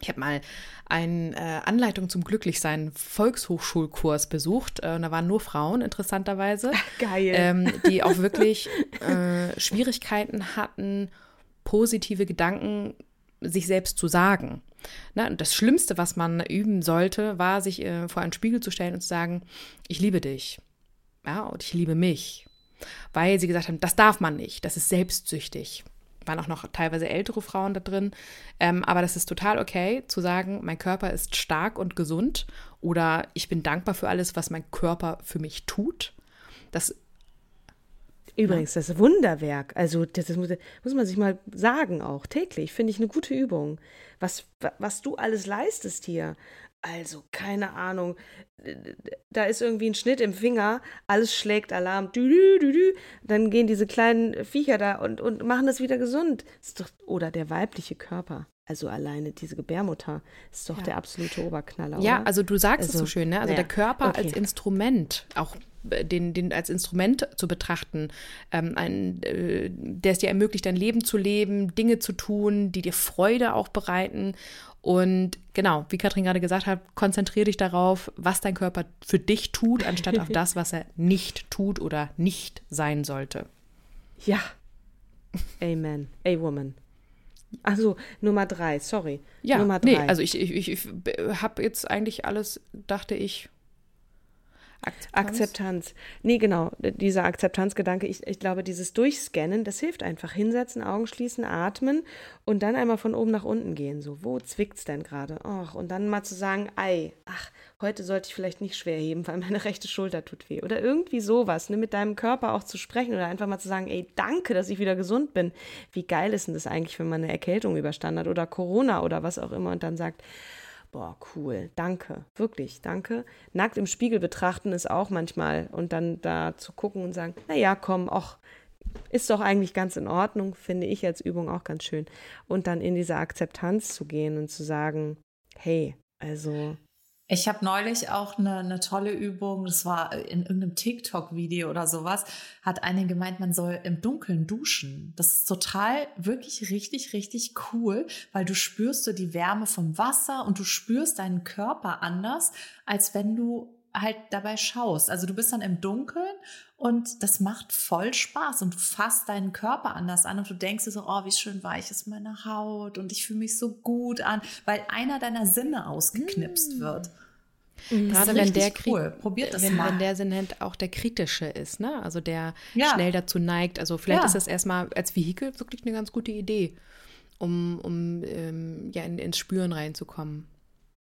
ich habe mal eine äh, Anleitung zum Glücklichsein Volkshochschulkurs besucht. Äh, und da waren nur Frauen, interessanterweise. Geil. Ähm, die auch wirklich äh, Schwierigkeiten hatten, positive Gedanken sich selbst zu sagen. Na, und das Schlimmste, was man üben sollte, war, sich äh, vor einen Spiegel zu stellen und zu sagen, ich liebe dich. Ja, und ich liebe mich. Weil sie gesagt haben, das darf man nicht, das ist selbstsüchtig waren auch noch teilweise ältere Frauen da drin. Ähm, aber das ist total okay zu sagen, mein Körper ist stark und gesund oder ich bin dankbar für alles, was mein Körper für mich tut. Das Übrigens, das Wunderwerk, also das, muss, muss, man sich mal sagen auch täglich, finde ich eine gute Übung. Was, was du alles leistest hier. Also, keine Ahnung, da ist irgendwie ein Schnitt im Finger, alles schlägt Alarm, dü, dü, dü, dann gehen diese kleinen Viecher da und, und machen das wieder gesund. Ist doch, oder der weibliche Körper. Also alleine diese Gebärmutter ist doch ja. der absolute Oberknaller. Ja, oder? also du sagst also, es so schön, ne? Also ja. der Körper okay. als Instrument, auch äh, den, den als Instrument zu betrachten, ähm, ein, äh, der es dir ermöglicht, dein Leben zu leben, Dinge zu tun, die dir Freude auch bereiten. Und genau, wie Katrin gerade gesagt hat, konzentriere dich darauf, was dein Körper für dich tut, anstatt auf das, was er nicht tut oder nicht sein sollte. Ja. Amen. A woman. Also Nummer drei, sorry. Ja, Nummer drei. nee, also ich, ich, ich, ich habe jetzt eigentlich alles, dachte ich, Akzeptanz. Akzeptanz. Nee, genau, dieser Akzeptanzgedanke. Ich, ich glaube, dieses Durchscannen, das hilft einfach. Hinsetzen, Augen schließen, atmen und dann einmal von oben nach unten gehen. So, wo zwickt's denn gerade? Und dann mal zu sagen, ei, ach, heute sollte ich vielleicht nicht schwer heben, weil meine rechte Schulter tut weh. Oder irgendwie sowas, ne, mit deinem Körper auch zu sprechen oder einfach mal zu sagen, ey, danke, dass ich wieder gesund bin. Wie geil ist denn das eigentlich, wenn man eine Erkältung überstanden hat oder Corona oder was auch immer und dann sagt, boah, cool, danke, wirklich, danke. Nackt im Spiegel betrachten ist auch manchmal und dann da zu gucken und sagen, naja, komm, ach, ist doch eigentlich ganz in Ordnung, finde ich als Übung auch ganz schön. Und dann in diese Akzeptanz zu gehen und zu sagen, hey, also ich habe neulich auch eine, eine tolle Übung, das war in irgendeinem TikTok-Video oder sowas, hat eine gemeint, man soll im Dunkeln duschen. Das ist total, wirklich richtig, richtig cool, weil du spürst so die Wärme vom Wasser und du spürst deinen Körper anders, als wenn du halt dabei schaust. Also du bist dann im Dunkeln und das macht voll Spaß und du fasst deinen Körper anders an und du denkst dir so, oh, wie schön weich ist meine Haut und ich fühle mich so gut an, weil einer deiner Sinne ausgeknipst mm. wird. Mhm. Gerade wenn der cool. Probiert das wenn, mal. wenn der Sinn auch der kritische ist, ne? Also der ja. schnell dazu neigt. Also vielleicht ja. ist das erstmal als Vehikel wirklich eine ganz gute Idee, um, um ähm, ja in, ins Spüren reinzukommen.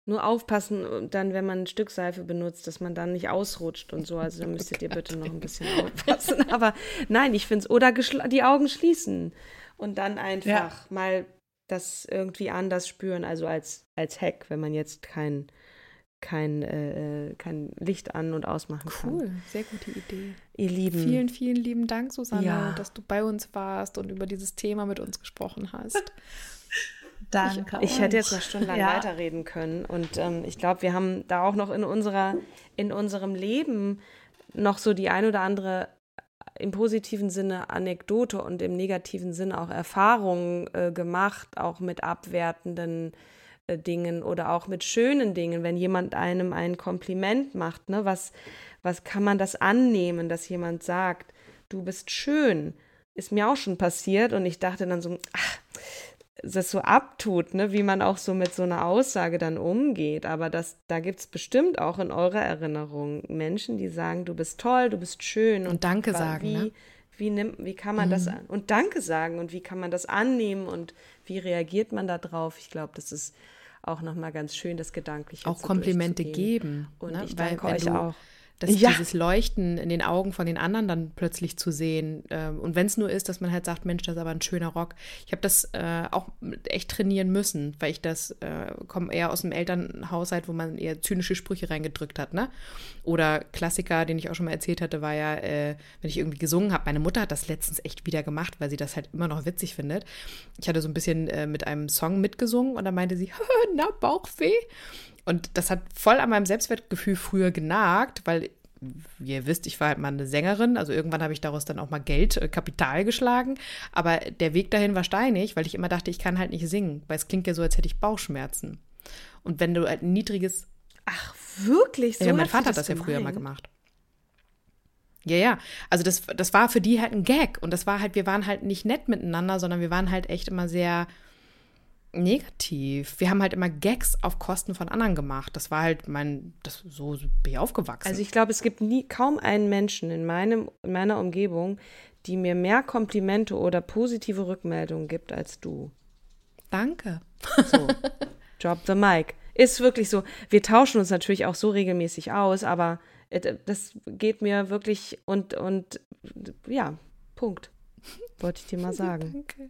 Nur aufpassen, dann, wenn man ein Stück Seife benutzt, dass man dann nicht ausrutscht und so. Also da müsstet ihr bitte noch ein bisschen aufpassen. Aber nein, ich finde es. Oder die Augen schließen und dann einfach ja. mal das irgendwie anders spüren. Also als, als Hack, wenn man jetzt kein kein, äh, äh, kein Licht an- und ausmachen cool. kann. Cool, sehr gute Idee. Ihr Lieben. Vielen, vielen lieben Dank, Susanne, ja. dass du bei uns warst und über dieses Thema mit uns gesprochen hast. Danke. Ich, ich hätte jetzt noch stundenlang ja. weiterreden können. Und ähm, ich glaube, wir haben da auch noch in unserer, in unserem Leben noch so die ein oder andere im positiven Sinne Anekdote und im negativen Sinne auch Erfahrungen äh, gemacht, auch mit abwertenden äh, Dingen oder auch mit schönen Dingen, wenn jemand einem ein Kompliment macht, ne, was, was kann man das annehmen, dass jemand sagt, du bist schön, ist mir auch schon passiert und ich dachte dann so, ach, das so abtut, ne, wie man auch so mit so einer Aussage dann umgeht. Aber das, da gibt es bestimmt auch in eurer Erinnerung Menschen, die sagen, du bist toll, du bist schön. Und, und Danke sagen. Wie, ne? wie, nimmt, wie kann man mhm. das an? Und Danke sagen und wie kann man das annehmen und wie reagiert man darauf? Ich glaube, das ist auch nochmal ganz schön, das Gedankliche Auch Komplimente geben. Und ne? ich danke Weil, euch auch das, ja. dieses Leuchten in den Augen von den anderen dann plötzlich zu sehen. Ähm, und wenn es nur ist, dass man halt sagt, Mensch, das ist aber ein schöner Rock. Ich habe das äh, auch echt trainieren müssen, weil ich das äh, komme eher aus einem Elternhaushalt, wo man eher zynische Sprüche reingedrückt hat. Ne? Oder Klassiker, den ich auch schon mal erzählt hatte, war ja, äh, wenn ich irgendwie gesungen habe. Meine Mutter hat das letztens echt wieder gemacht, weil sie das halt immer noch witzig findet. Ich hatte so ein bisschen äh, mit einem Song mitgesungen und dann meinte sie, na, Bauchweh. Und das hat voll an meinem Selbstwertgefühl früher genagt, weil ihr wisst, ich war halt mal eine Sängerin, also irgendwann habe ich daraus dann auch mal Geld, äh, Kapital geschlagen. Aber der Weg dahin war steinig, weil ich immer dachte, ich kann halt nicht singen, weil es klingt ja so, als hätte ich Bauchschmerzen. Und wenn du halt ein niedriges. Ach, wirklich? So ja, mein Vater hat das ja früher mal gemacht. Ja, ja. Also das, das war für die halt ein Gag. Und das war halt, wir waren halt nicht nett miteinander, sondern wir waren halt echt immer sehr negativ. Wir haben halt immer Gags auf Kosten von anderen gemacht. Das war halt mein, das, so bin ich aufgewachsen. Also ich glaube, es gibt nie kaum einen Menschen in, meinem, in meiner Umgebung, die mir mehr Komplimente oder positive Rückmeldungen gibt als du. Danke. So, drop the mic. Ist wirklich so. Wir tauschen uns natürlich auch so regelmäßig aus, aber das geht mir wirklich und, und ja, Punkt. Wollte ich dir mal sagen. Danke.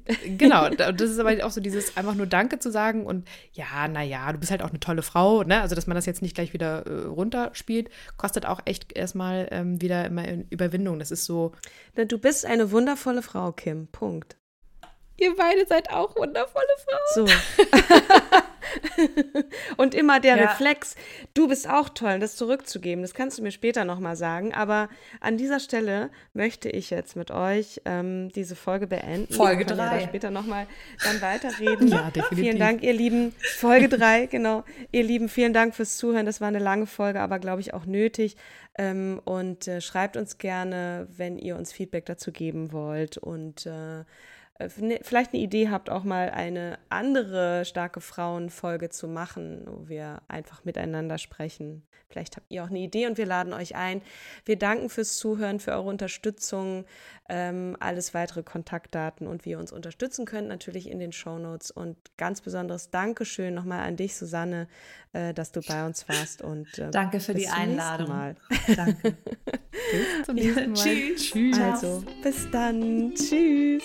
genau, das ist aber auch so dieses einfach nur Danke zu sagen und ja, naja, du bist halt auch eine tolle Frau, ne? Also, dass man das jetzt nicht gleich wieder äh, runterspielt, kostet auch echt erstmal ähm, wieder immer Überwindung. Das ist so. Du bist eine wundervolle Frau, Kim. Punkt. Ihr beide seid auch wundervolle Frauen. So. und immer der ja. Reflex, du bist auch toll, das zurückzugeben. Das kannst du mir später nochmal sagen. Aber an dieser Stelle möchte ich jetzt mit euch ähm, diese Folge beenden. Folge 3. Ja später nochmal dann weiterreden. ja, definitiv. Vielen Dank, ihr Lieben. Folge 3, genau. Ihr Lieben, vielen Dank fürs Zuhören. Das war eine lange Folge, aber glaube ich auch nötig. Ähm, und äh, schreibt uns gerne, wenn ihr uns Feedback dazu geben wollt. Und äh, vielleicht eine Idee habt, auch mal eine andere starke Frauenfolge zu machen, wo wir einfach miteinander sprechen. Vielleicht habt ihr auch eine Idee und wir laden euch ein. Wir danken fürs Zuhören, für eure Unterstützung, ähm, alles weitere Kontaktdaten und wie ihr uns unterstützen könnt, natürlich in den Show Notes. Und ganz besonderes Dankeschön nochmal an dich, Susanne, äh, dass du bei uns warst. Und, äh, Danke für die Einladung. Danke. bis zum nächsten Mal. Tschüss. Tschüss. Also, bis dann. Tschüss.